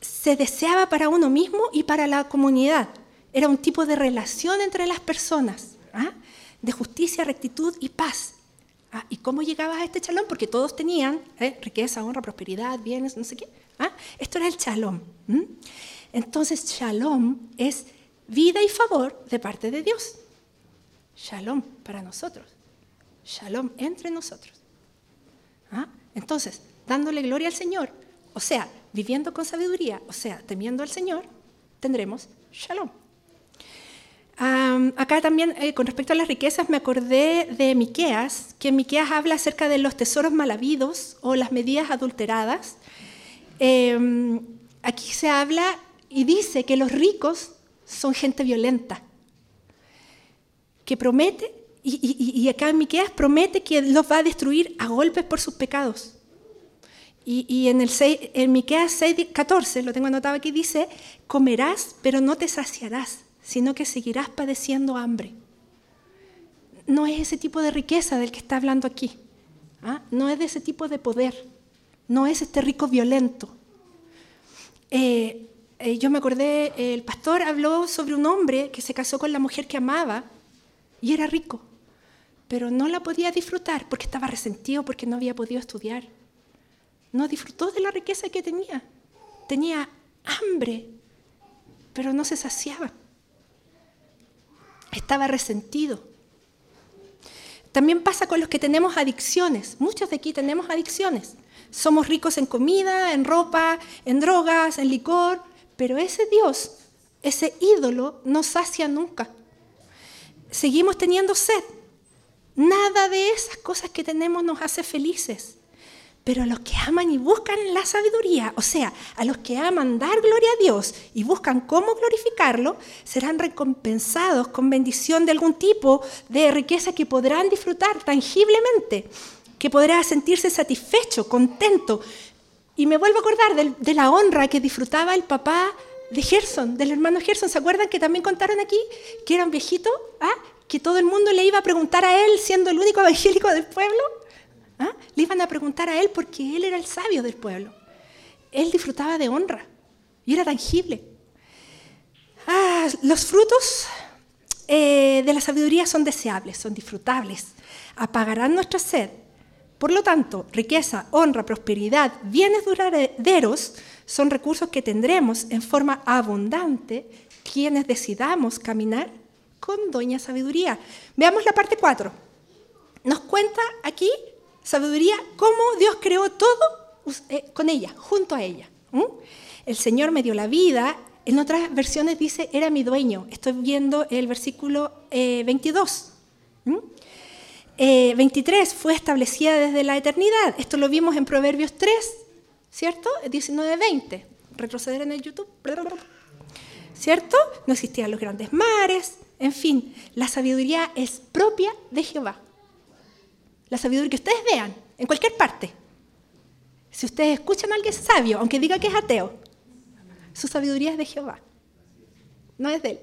se deseaba para uno mismo y para la comunidad. Era un tipo de relación entre las personas, ¿ah? de justicia, rectitud y paz. ¿Ah? ¿Y cómo llegabas a este shalom? Porque todos tenían ¿eh? riqueza, honra, prosperidad, bienes, no sé qué. ¿Ah? Esto era el shalom. Entonces, shalom es vida y favor de parte de Dios. Shalom para nosotros. Shalom entre nosotros. ¿Ah? Entonces, dándole gloria al Señor, o sea, viviendo con sabiduría, o sea, temiendo al Señor, tendremos shalom. Acá también, eh, con respecto a las riquezas, me acordé de Miqueas, que Miqueas habla acerca de los tesoros mal habidos o las medidas adulteradas Em, aquí se habla y dice que los ricos son gente violenta, que promete, y, acá en Miqueas promete que los va a destruir a golpes por sus pecados. Y, en, el 6, en Miqueas 6, 14, lo tengo anotado aquí, dice, comerás, pero no te saciarás, sino que seguirás padeciendo hambre. No es ese tipo de riqueza del que está hablando aquí. ¿ah? No es de ese tipo de poder no es este rico violento. Eh, eh, yo me acordé, el pastor habló sobre un hombre que se casó con la mujer que amaba y era rico, pero no la podía disfrutar porque estaba resentido, porque no había podido estudiar. No disfrutó de la riqueza que tenía. Tenía hambre, pero no se saciaba. Estaba resentido. También pasa con los que tenemos adicciones. Muchos de aquí tenemos adicciones. Somos ricos en comida, en ropa, en drogas, en licor, pero ese Dios, ese ídolo, no sacia nunca. Seguimos teniendo sed. Nada de esas cosas que tenemos nos hace felices. Pero a los que aman y buscan la sabiduría, o sea, a los que aman dar gloria a Dios y buscan cómo glorificarlo, serán recompensados con bendición de algún tipo de riqueza que podrán disfrutar tangiblemente que podrá sentirse satisfecho, contento. Y me vuelvo a acordar de, la honra que disfrutaba el papá de Gerson, del hermano Gerson. ¿Se acuerdan que también contaron aquí que era un viejito? ¿Ah? Que todo el mundo le iba a preguntar a él, siendo el único evangélico del pueblo. ¿Ah? Le iban a preguntar a él porque él era el sabio del pueblo. Él disfrutaba de honra y era tangible. Ah, los frutos eh, de la sabiduría son deseables, son disfrutables, apagarán nuestra sed. Por lo tanto, riqueza, honra, prosperidad, bienes duraderos son recursos que tendremos en forma abundante quienes decidamos caminar con Doña Sabiduría. Veamos la parte 4. Nos cuenta aquí Sabiduría cómo Dios creó todo eh, con ella, junto a ella. El Señor me dio la vida, en otras versiones dice, era mi dueño. Estoy viendo el versículo 22. Eh, 23, eh, fue establecida desde la eternidad. Esto lo vimos en Proverbios 3, ¿cierto? 19-20. Retroceder en el YouTube. ¿Cierto? No existían los grandes mares. En fin, la sabiduría es propia de Jehová. La sabiduría que ustedes vean en cualquier parte. Si ustedes escuchan a alguien sabio, aunque diga que es ateo, su sabiduría es de Jehová, no es de él.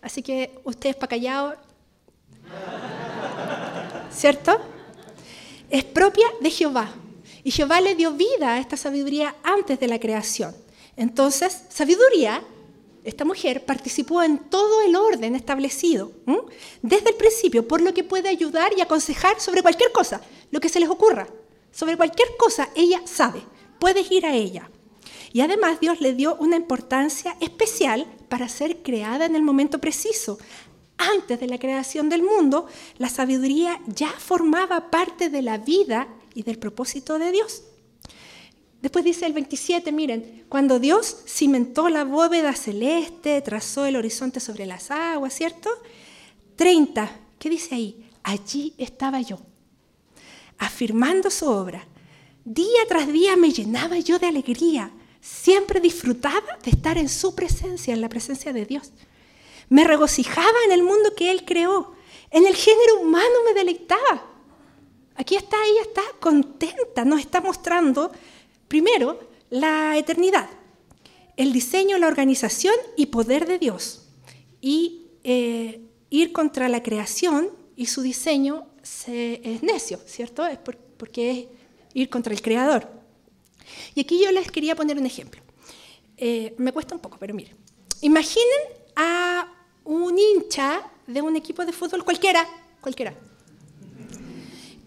Así que ustedes para callado, ¿cierto? Es propia de Jehová. Y Jehová le dio vida a esta sabiduría antes de la creación. Entonces, sabiduría, esta mujer participó en todo el orden establecido, desde el principio, por lo que puede ayudar y aconsejar sobre cualquier cosa, lo que se les ocurra. Sobre cualquier cosa ella sabe, puedes ir a ella. Y además Dios le dio una importancia especial para ser creada en el momento preciso. Antes de la creación del mundo, la sabiduría ya formaba parte de la vida y del propósito de Dios. Después dice el 27, miren, cuando Dios cimentó la bóveda celeste, trazó el horizonte sobre las aguas, ¿cierto? 30, ¿qué dice ahí? Allí estaba yo, afirmando su obra. Día tras día me llenaba yo de alegría siempre disfrutaba de estar en su presencia, en la presencia de Dios. Me regocijaba en el mundo que Él creó. En el género humano me deleitaba. Aquí está, ella está contenta, nos está mostrando primero la eternidad, el diseño, la organización y poder de Dios. Y eh, ir contra la creación y su diseño es necio, ¿cierto? Es porque es ir contra el creador. Y aquí yo les quería poner un ejemplo. Eh, me cuesta un poco, pero miren. Imaginen a un hincha de un equipo de fútbol cualquiera, cualquiera,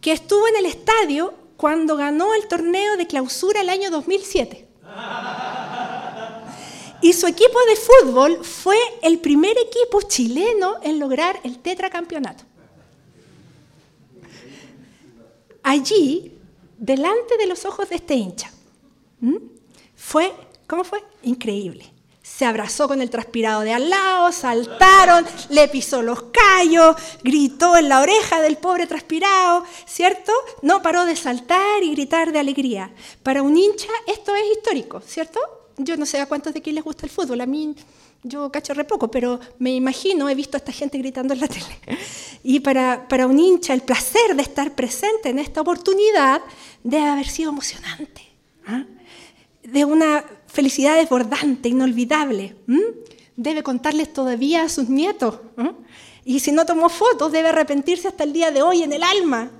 que estuvo en el estadio cuando ganó el torneo de clausura el año 2007. Y su equipo de fútbol fue el primer equipo chileno en lograr el tetracampeonato. Allí, delante de los ojos de este hincha. Fue, ¿cómo fue? Increíble. Se abrazó con el transpirado de al lado, saltaron, le pisó los callos, gritó en la oreja del pobre transpirado, ¿cierto? No paró de saltar y gritar de alegría. Para un hincha esto es histórico, ¿cierto? Yo no sé a cuántos de aquí les gusta el fútbol, a mí yo cacho re poco, pero me imagino, he visto a esta gente gritando en la tele. Y para, para un hincha el placer de estar presente en esta oportunidad debe haber sido emocionante. ¿ah? de una felicidad desbordante, inolvidable. Debe contarles todavía a sus nietos. Y si no tomó fotos, debe arrepentirse hasta el día de hoy en el alma.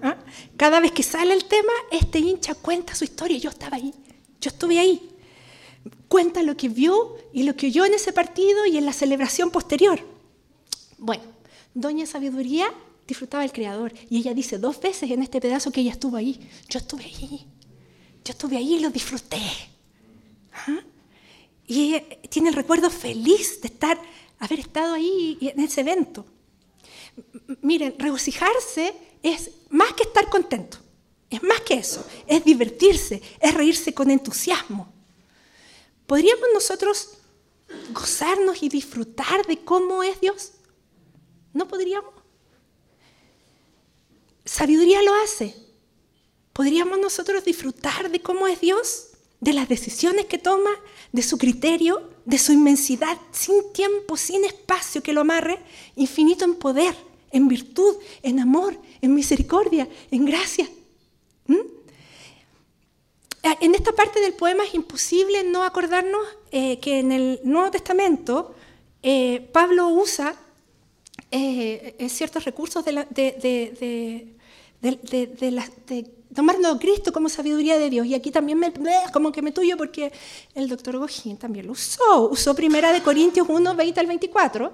Cada vez que sale el tema, este hincha cuenta su historia. Yo estaba ahí, yo estuve ahí. Cuenta lo que vio y lo que oyó en ese partido y en la celebración posterior. Bueno, Doña Sabiduría disfrutaba del Creador y ella dice dos veces en este pedazo que ella estuvo ahí. Yo estuve ahí, yo estuve ahí y lo disfruté. Y tiene el recuerdo feliz de estar, haber estado ahí en ese evento. Miren, regocijarse es más que estar contento, es más que eso, es divertirse, es reírse con entusiasmo. ¿Podríamos nosotros gozarnos y disfrutar de cómo es Dios? ¿No podríamos? Sabiduría lo hace. ¿Podríamos nosotros disfrutar de cómo es Dios? De las decisiones que toma, de su criterio, de su inmensidad, sin tiempo, sin espacio que lo amarre, infinito en poder, en virtud, en amor, en misericordia, en gracia. ¿Mm? En esta parte del poema es imposible no acordarnos eh, que en el Nuevo Testamento eh, Pablo usa eh, ciertos recursos de de, de, tomarnos a Cristo como sabiduría de Dios. Y aquí también me, como que me tuyo porque el doctor Gojín también lo usó. Usó primera de Corintios 1, 20 al 24.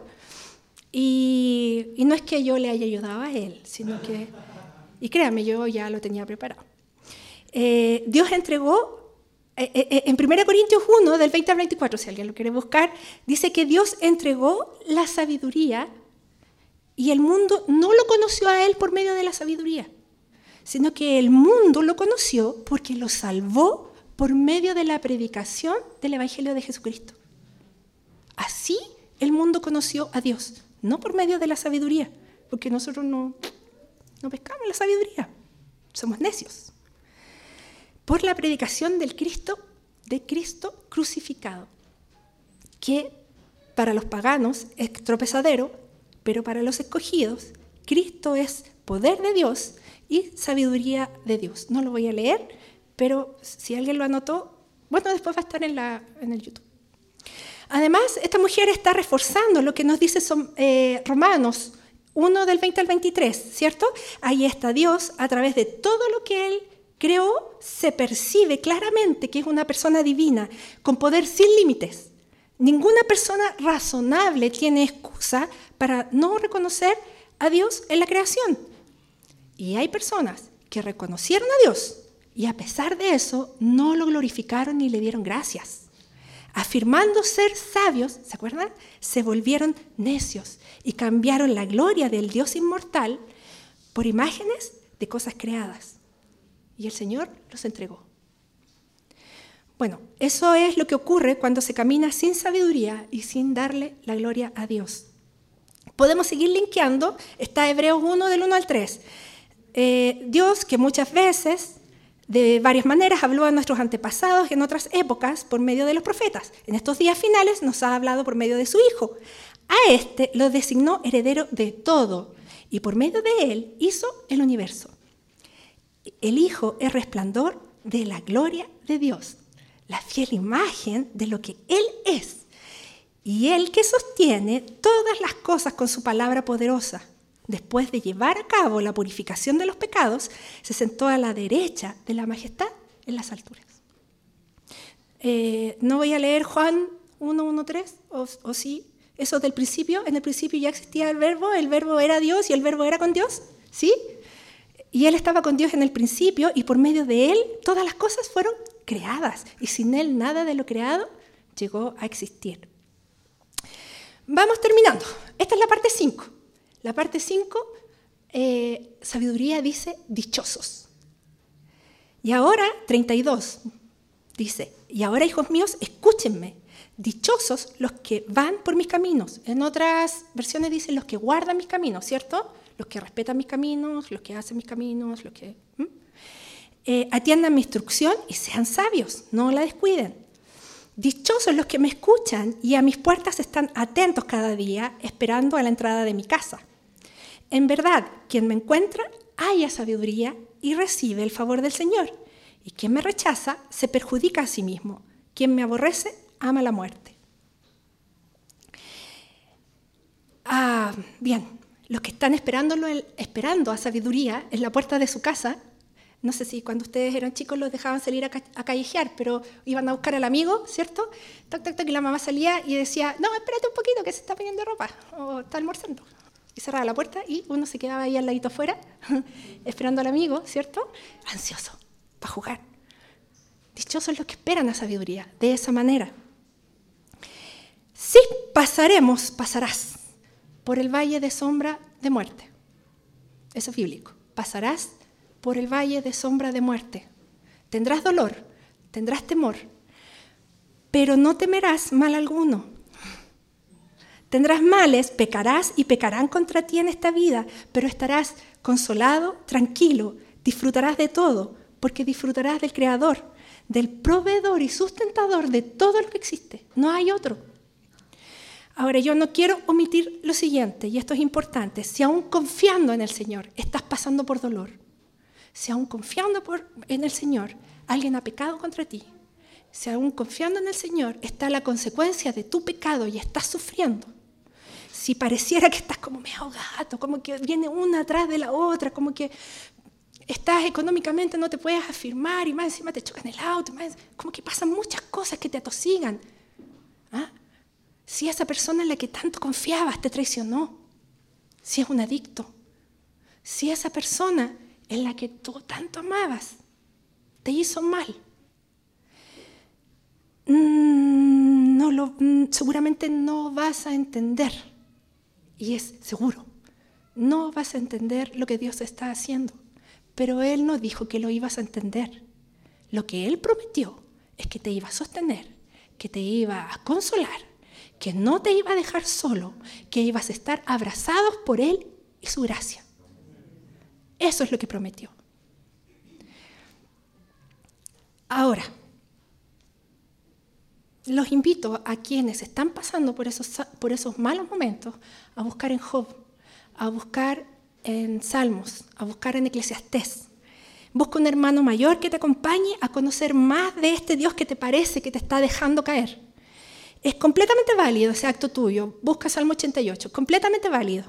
Y, y no es que yo le haya ayudado a él, sino que, y créame, yo ya lo tenía preparado. Eh, Dios entregó, eh, eh, en 1 Corintios 1, del 20 al 24, si alguien lo quiere buscar, dice que Dios entregó la sabiduría y el mundo no lo conoció a él por medio de la sabiduría sino que el mundo lo conoció porque lo salvó por medio de la predicación del Evangelio de Jesucristo. Así el mundo conoció a Dios, no por medio de la sabiduría, porque nosotros no, no pescamos la sabiduría, somos necios. Por la predicación del Cristo, de Cristo crucificado, que para los paganos es tropezadero, pero para los escogidos, Cristo es poder de Dios y sabiduría de Dios. No lo voy a leer, pero si alguien lo anotó, bueno, después va a estar en, el YouTube. Además, esta mujer está reforzando lo que nos dice eh, Romanos 1 del 20 al 23, ¿cierto? Ahí está Dios, a través de todo lo que Él creó, se percibe claramente que es una persona divina, con poder sin límites. Ninguna persona razonable tiene excusa para no reconocer a Dios en la creación. Y hay personas que reconocieron a Dios y a pesar de eso no lo glorificaron ni le dieron gracias. Afirmando ser sabios, ¿se acuerdan? Se volvieron necios y cambiaron la gloria del Dios inmortal por imágenes de cosas creadas. Y el Señor los entregó. Bueno, eso es lo que ocurre cuando se camina sin sabiduría y sin darle la gloria a Dios. Podemos seguir linkeando, está Hebreos 1 del 1 al 3. Eh, Dios que muchas veces, de varias maneras, habló a nuestros antepasados en otras épocas por medio de los profetas. En estos días finales nos ha hablado por medio de su Hijo. A este lo designó heredero de todo y por medio de él hizo el universo. El Hijo es resplandor de la gloria de Dios, la fiel imagen de lo que Él es. Y Él que sostiene todas las cosas con su palabra poderosa después de llevar a cabo la purificación de los pecados, se sentó a la derecha de la majestad en las alturas. Eh, no voy a leer Juan 1.1.3, o, o sí, eso del principio, en el principio ya existía el verbo, el verbo era Dios y el verbo era con Dios, ¿sí? Y Él estaba con Dios en el principio y por medio de Él todas las cosas fueron creadas y sin Él nada de lo creado llegó a existir. Vamos terminando. Esta es la parte 5. La parte 5, eh, sabiduría dice dichosos. Y ahora, 32, dice, y ahora hijos míos, escúchenme, dichosos los que van por mis caminos. En otras versiones dice los que guardan mis caminos, ¿cierto? Los que respetan mis caminos, los que hacen mis caminos, los que... Eh, atiendan mi instrucción y sean sabios, no la descuiden. Dichosos los que me escuchan y a mis puertas están atentos cada día, esperando a la entrada de mi casa. En verdad, quien me encuentra haya sabiduría y recibe el favor del Señor. Y quien me rechaza se perjudica a sí mismo. Quien me aborrece ama la muerte. Ah, bien, los que están esperándolo, esperando a sabiduría en la puerta de su casa, no sé si cuando ustedes eran chicos los dejaban salir a, callejear, pero iban a buscar al amigo, ¿cierto? Toc, toc, toc, y la mamá salía y decía, no, espérate un poquito que se está poniendo ropa o está almorzando y cerraba la puerta y uno se quedaba ahí al ladito afuera, esperando al amigo, ¿cierto? Ansioso, para jugar. Dichosos los que esperan la sabiduría, de esa manera. Sí, pasaremos, pasarás por el valle de sombra de muerte. Eso es bíblico. Pasarás por el valle de sombra de muerte. Tendrás dolor, tendrás temor, pero no temerás mal alguno Tendrás males, pecarás y pecarán contra ti en esta vida, pero estarás consolado, tranquilo, disfrutarás de todo, porque disfrutarás del Creador, del proveedor y sustentador de todo lo que existe. No hay otro. Ahora, yo no quiero omitir lo siguiente, y esto es importante. Si aún confiando en el Señor estás pasando por dolor, si aún confiando en el Señor alguien ha pecado contra ti, si aún confiando en el Señor está la consecuencia de tu pecado y estás sufriendo, si pareciera que estás como medio gato, como que viene una atrás de la otra, como que estás económicamente, no te puedes afirmar y más encima te chocan el auto, como que pasan muchas cosas que te atosigan. ¿Ah? Si esa persona en la que tanto confiabas te traicionó, si es un adicto, si esa persona en la que tú tanto amabas te hizo mal, mm, no lo, mm, seguramente no vas a entender, y es seguro, no vas a entender lo que Dios está haciendo, pero Él no dijo que lo ibas a entender. Lo que Él prometió es que te iba a sostener, que te iba a consolar, que no te iba a dejar solo, que ibas a estar abrazados por Él y su gracia. Eso es lo que prometió. Ahora, los invito a quienes están pasando por esos, por esos malos momentos a buscar en Job, a buscar en Salmos, a buscar en Eclesiastés. Busca un hermano mayor que te acompañe a conocer más de este Dios que te parece que te está dejando caer. Es completamente válido ese acto tuyo. Busca Salmo 88, completamente válido.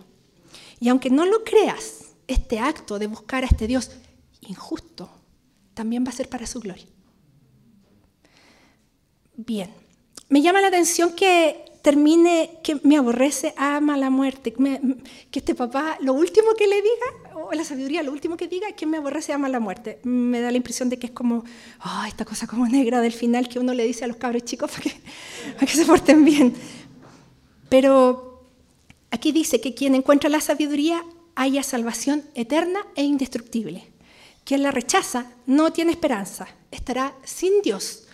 Y aunque no lo creas, este acto de buscar a este Dios injusto también va a ser para su gloria. Bien, me llama la atención que termine que me aborrece, ama la muerte, que este papá lo último que le diga, o la sabiduría lo último que diga es que me aborrece, ama la muerte. Me da la impresión de que es como, oh, esta cosa como negra del final que uno le dice a los cabros chicos para que, para que se porten bien. Pero aquí dice que quien encuentra la sabiduría haya salvación eterna e indestructible. Quien la rechaza no tiene esperanza, estará sin Dios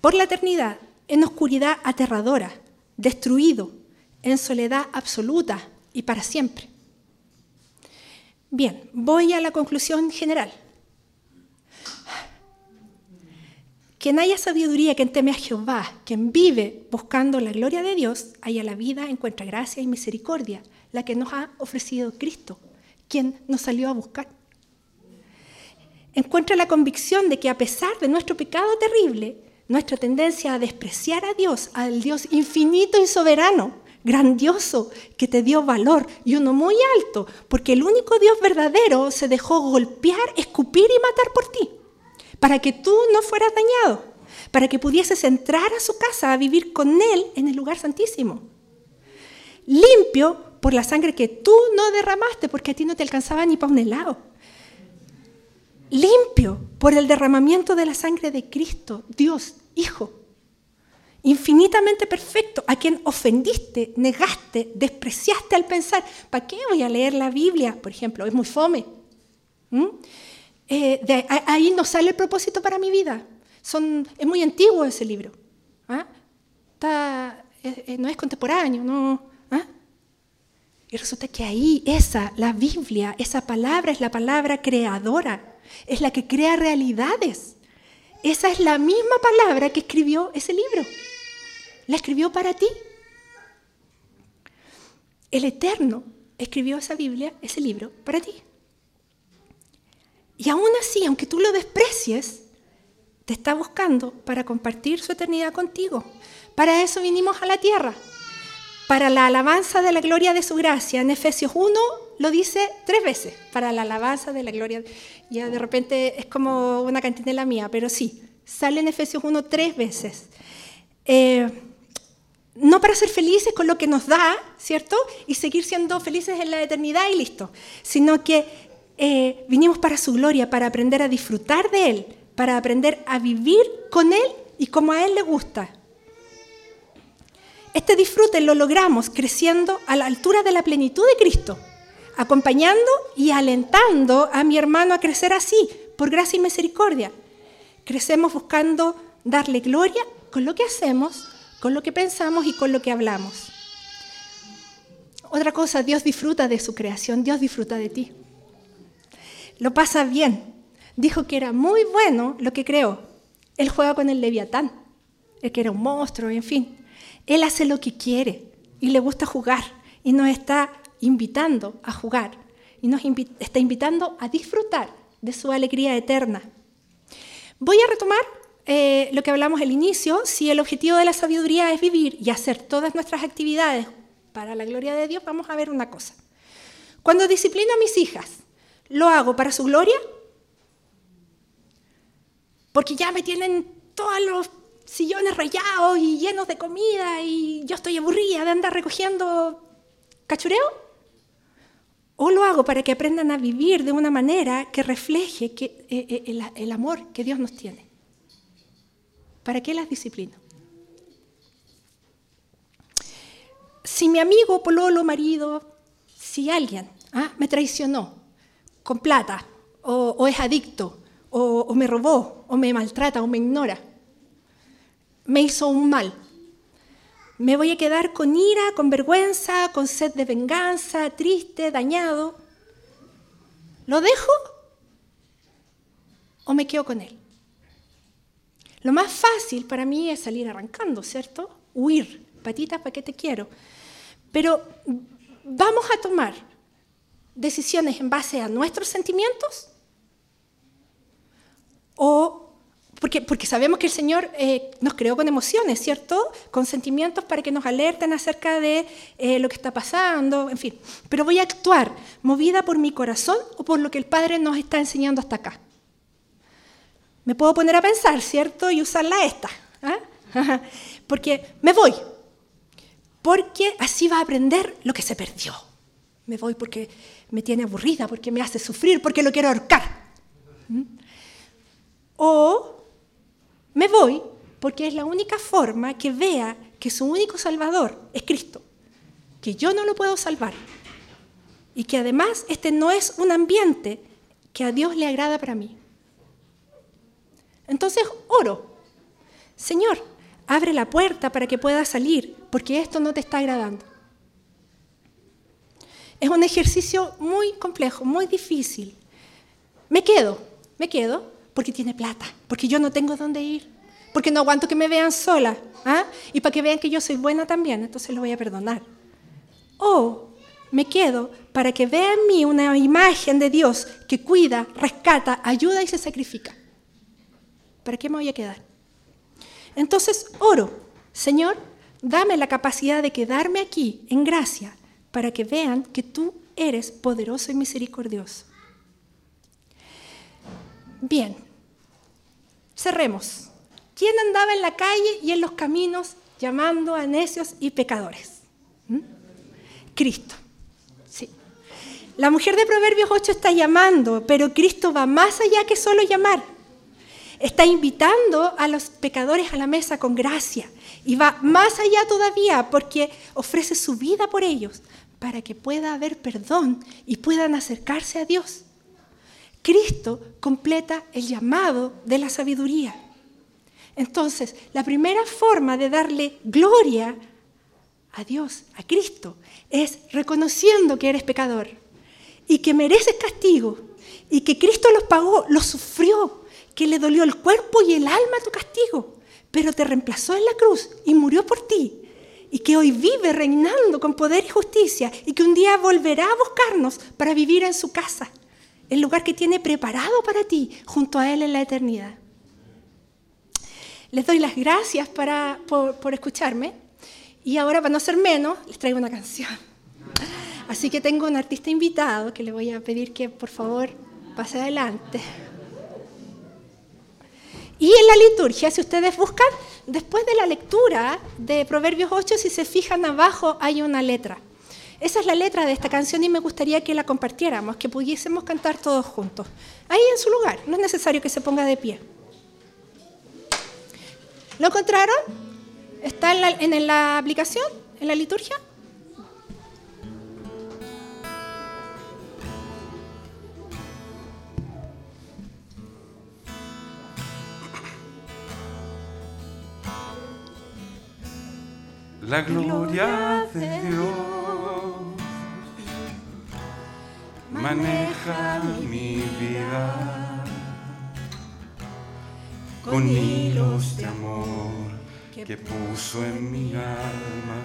por la eternidad en oscuridad aterradora destruido, en soledad absoluta y para siempre. Bien, voy a la conclusión general. Quien haya sabiduría, quien teme a Jehová, quien vive buscando la gloria de Dios, haya la vida, encuentra gracia y misericordia, la que nos ha ofrecido Cristo, quien nos salió a buscar. Encuentra la convicción de que a pesar de nuestro pecado terrible, nuestra tendencia a despreciar a Dios, al Dios infinito y soberano, grandioso, que te dio valor y uno muy alto, porque el único Dios verdadero se dejó golpear, escupir y matar por ti, para que tú no fueras dañado, para que pudieses entrar a su casa a vivir con Él en el lugar santísimo. Limpio por la sangre que tú no derramaste, porque a ti no te alcanzaba ni para un helado limpio por el derramamiento de la sangre de Cristo, Dios, Hijo, infinitamente perfecto, a quien ofendiste, negaste, despreciaste al pensar, ¿para qué voy a leer la Biblia? Por ejemplo, es muy fome. ¿Mm? Eh, ahí no sale el propósito para mi vida. Son, es muy antiguo ese libro. ¿ah? Eh, eh, no es contemporáneo. No, ¿ah? Y resulta que ahí, esa, la Biblia, esa palabra es la palabra creadora es la que crea realidades. Esa es la misma palabra que escribió ese libro. La escribió para ti. El Eterno escribió esa Biblia, ese libro, para ti. Y aún así, aunque tú lo desprecies, te está buscando para compartir su eternidad contigo. Para eso vinimos a la tierra, para la alabanza de la gloria de su gracia. En Efesios 1 lo dice tres veces, para la alabanza de la gloria. Ya de repente es como una cantinela mía, pero sí, sale en Efesios 1 tres veces. Eh, no para ser felices con lo que nos da, ¿cierto? Y seguir siendo felices en la eternidad y listo, sino que eh, vinimos para su gloria, para aprender a disfrutar de Él, para aprender a vivir con Él y como a Él le gusta. Este disfrute lo logramos creciendo a la altura de la plenitud de Cristo, acompañando y alentando a mi hermano a crecer así, por gracia y misericordia. Crecemos buscando darle gloria con lo que hacemos, con lo que pensamos y con lo que hablamos. Otra cosa, Dios disfruta de su creación, Dios disfruta de ti. Lo pasa bien. Dijo que era muy bueno lo que creó. Él juega con el leviatán, el que era un monstruo, en fin. Él hace lo que quiere y le gusta jugar y nos está invitando a jugar y nos está invitando a disfrutar de su alegría eterna. Voy a retomar eh, lo que hablamos al inicio. Si el objetivo de la sabiduría es vivir y hacer todas nuestras actividades para la gloria de Dios, vamos a ver una cosa. Cuando disciplino a mis hijas, ¿lo hago para su gloria porque ya me tienen todos los sillones rayados y llenos de comida y yo estoy aburrida de andar recogiendo cachureo? ¿O lo hago para que aprendan a vivir de una manera que refleje eh, eh, el, amor que Dios nos tiene? ¿Para qué las disciplino? Si mi amigo, pololo, marido, si alguien ¿ah? me traicionó con plata, o, es adicto, o me robó, o me maltrata, o me ignora, me hizo un mal, me voy a quedar con ira, con vergüenza, con sed de venganza, triste, dañado. ¿Lo dejo o me quedo con él? Lo más fácil para mí es salir arrancando, ¿cierto? Huir, patitas, ¿para qué te quiero? Pero vamos a tomar decisiones en base a nuestros sentimientos o porque, sabemos que el Señor eh, nos creó con emociones, ¿cierto? Con sentimientos para que nos alerten acerca de eh, lo que está pasando, en fin. Pero voy a actuar movida por mi corazón o por lo que el Padre nos está enseñando hasta acá. Me puedo poner a pensar, ¿cierto? Y usarla esta. ¿ah? porque me voy. Porque así va a aprender lo que se perdió. Me voy porque me tiene aburrida, porque me hace sufrir, porque lo quiero ahorcar. O me voy porque es la única forma que vea que su único salvador es Cristo, que yo no lo puedo salvar y que además este no es un ambiente que a Dios le agrada para mí. Entonces oro, Señor, abre la puerta para que pueda salir, porque esto no te está agradando. Es un ejercicio muy complejo, muy difícil. Me quedo, me quedo, porque tiene plata, porque yo no tengo dónde ir, porque no aguanto que me vean sola, ¿ah? y para que vean que yo soy buena también, entonces lo voy a perdonar. O me quedo para que vean en mí una imagen de Dios que cuida, rescata, ayuda y se sacrifica. ¿Para qué me voy a quedar? Entonces oro, Señor, dame la capacidad de quedarme aquí en gracia para que vean que tú eres poderoso y misericordioso. Bien, Cerremos. ¿Quién andaba en la calle y en los caminos llamando a necios y pecadores? ¿Mm? Cristo. Sí. La mujer de Proverbios 8 está llamando, pero Cristo va más allá que solo llamar. Está invitando a los pecadores a la mesa con gracia y va más allá todavía porque ofrece su vida por ellos para que pueda haber perdón y puedan acercarse a Dios. Cristo completa el llamado de la sabiduría. Entonces, la primera forma de darle gloria a Dios, a Cristo, es reconociendo que eres pecador y que mereces castigo y que Cristo los pagó, los sufrió, que le dolió el cuerpo y el alma tu castigo, pero te reemplazó en la cruz y murió por ti y que hoy vive reinando con poder y justicia y que un día volverá a buscarnos para vivir en su casa el lugar que tiene preparado para ti junto a Él en la eternidad. Les doy las gracias por, escucharme y ahora para no ser menos les traigo una canción. Así que tengo un artista invitado que le voy a pedir que por favor pase adelante. Y en la liturgia, si ustedes buscan, después de la lectura de Proverbios 8, si se fijan abajo hay una letra. Esa es la letra de esta canción y me gustaría que la compartiéramos, que pudiésemos cantar todos juntos. Ahí en su lugar, no es necesario que se ponga de pie. ¿Lo encontraron? ¿Está en la, aplicación? ¿En la liturgia? La gloria de Dios maneja mi vida con hilos de amor que puso en mi alma,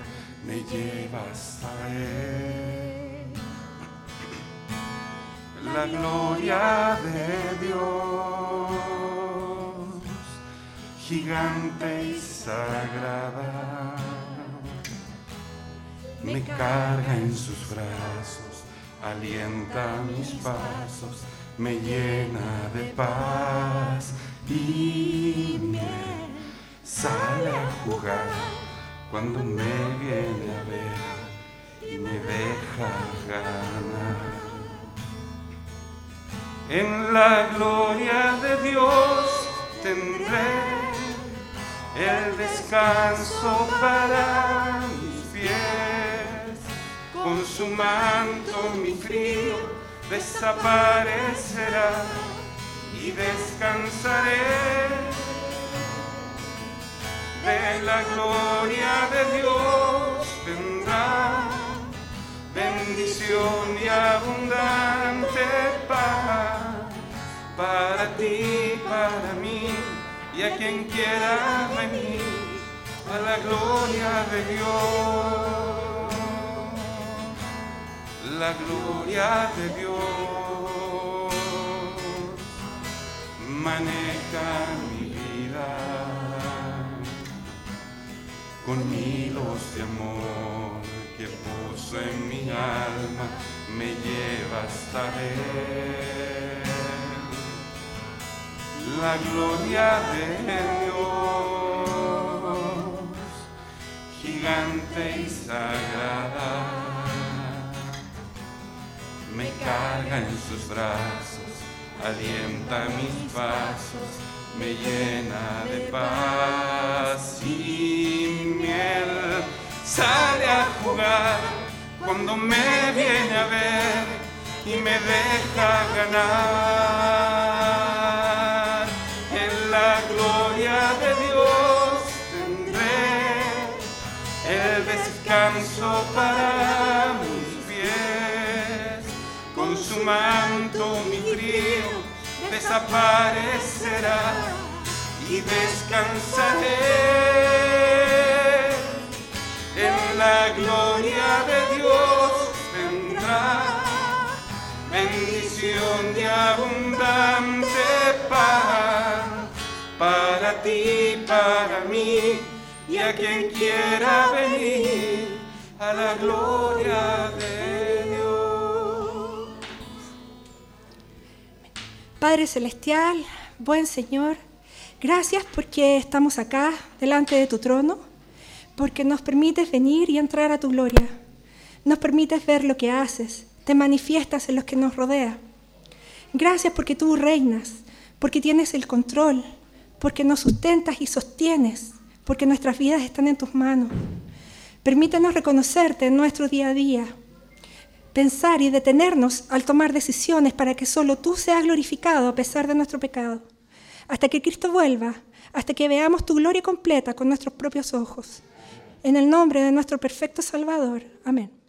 me llevas a Él. La gloria de Dios, gigante y sagrada, me carga en sus brazos alienta mis pasos, me llena de paz y miel. Sale a jugar cuando me viene a ver y me deja ganar. En la gloria de Dios tendré el descanso para. Con su manto mi frío desaparecerá y descansaré. De la gloria de Dios vendrá bendición y abundante paz para ti, para mí y a quien quiera venir a la gloria de Dios, la gloria de Dios maneja mi vida con hilos de amor que puso en mi alma, me lleva hasta él. La gloria de Dios, gigante y sagrada, carga en sus brazos, alienta mis pasos, me llena de paz y miel. Sale a jugar cuando me viene a ver y me deja ganar. En la gloria de Dios tendré el descanso para manto mi frío desaparecerá y descansaré. En la gloria de Dios vendrá bendición y abundante paz para ti, para mí y a quien quiera venir a la gloria de Dios. Padre Celestial, buen Señor, gracias porque estamos acá delante de tu trono, porque nos permites venir y entrar a tu gloria, nos permites ver lo que haces, te manifiestas en los que nos rodea. Gracias porque tú reinas, porque tienes el control, porque nos sustentas y sostienes, porque nuestras vidas están en tus manos. Permítenos reconocerte en nuestro día a día, pensar y detenernos al tomar decisiones para que solo tú seas glorificado a pesar de nuestro pecado, hasta que Cristo vuelva, hasta que veamos tu gloria completa con nuestros propios ojos. En el nombre de nuestro perfecto Salvador. Amén.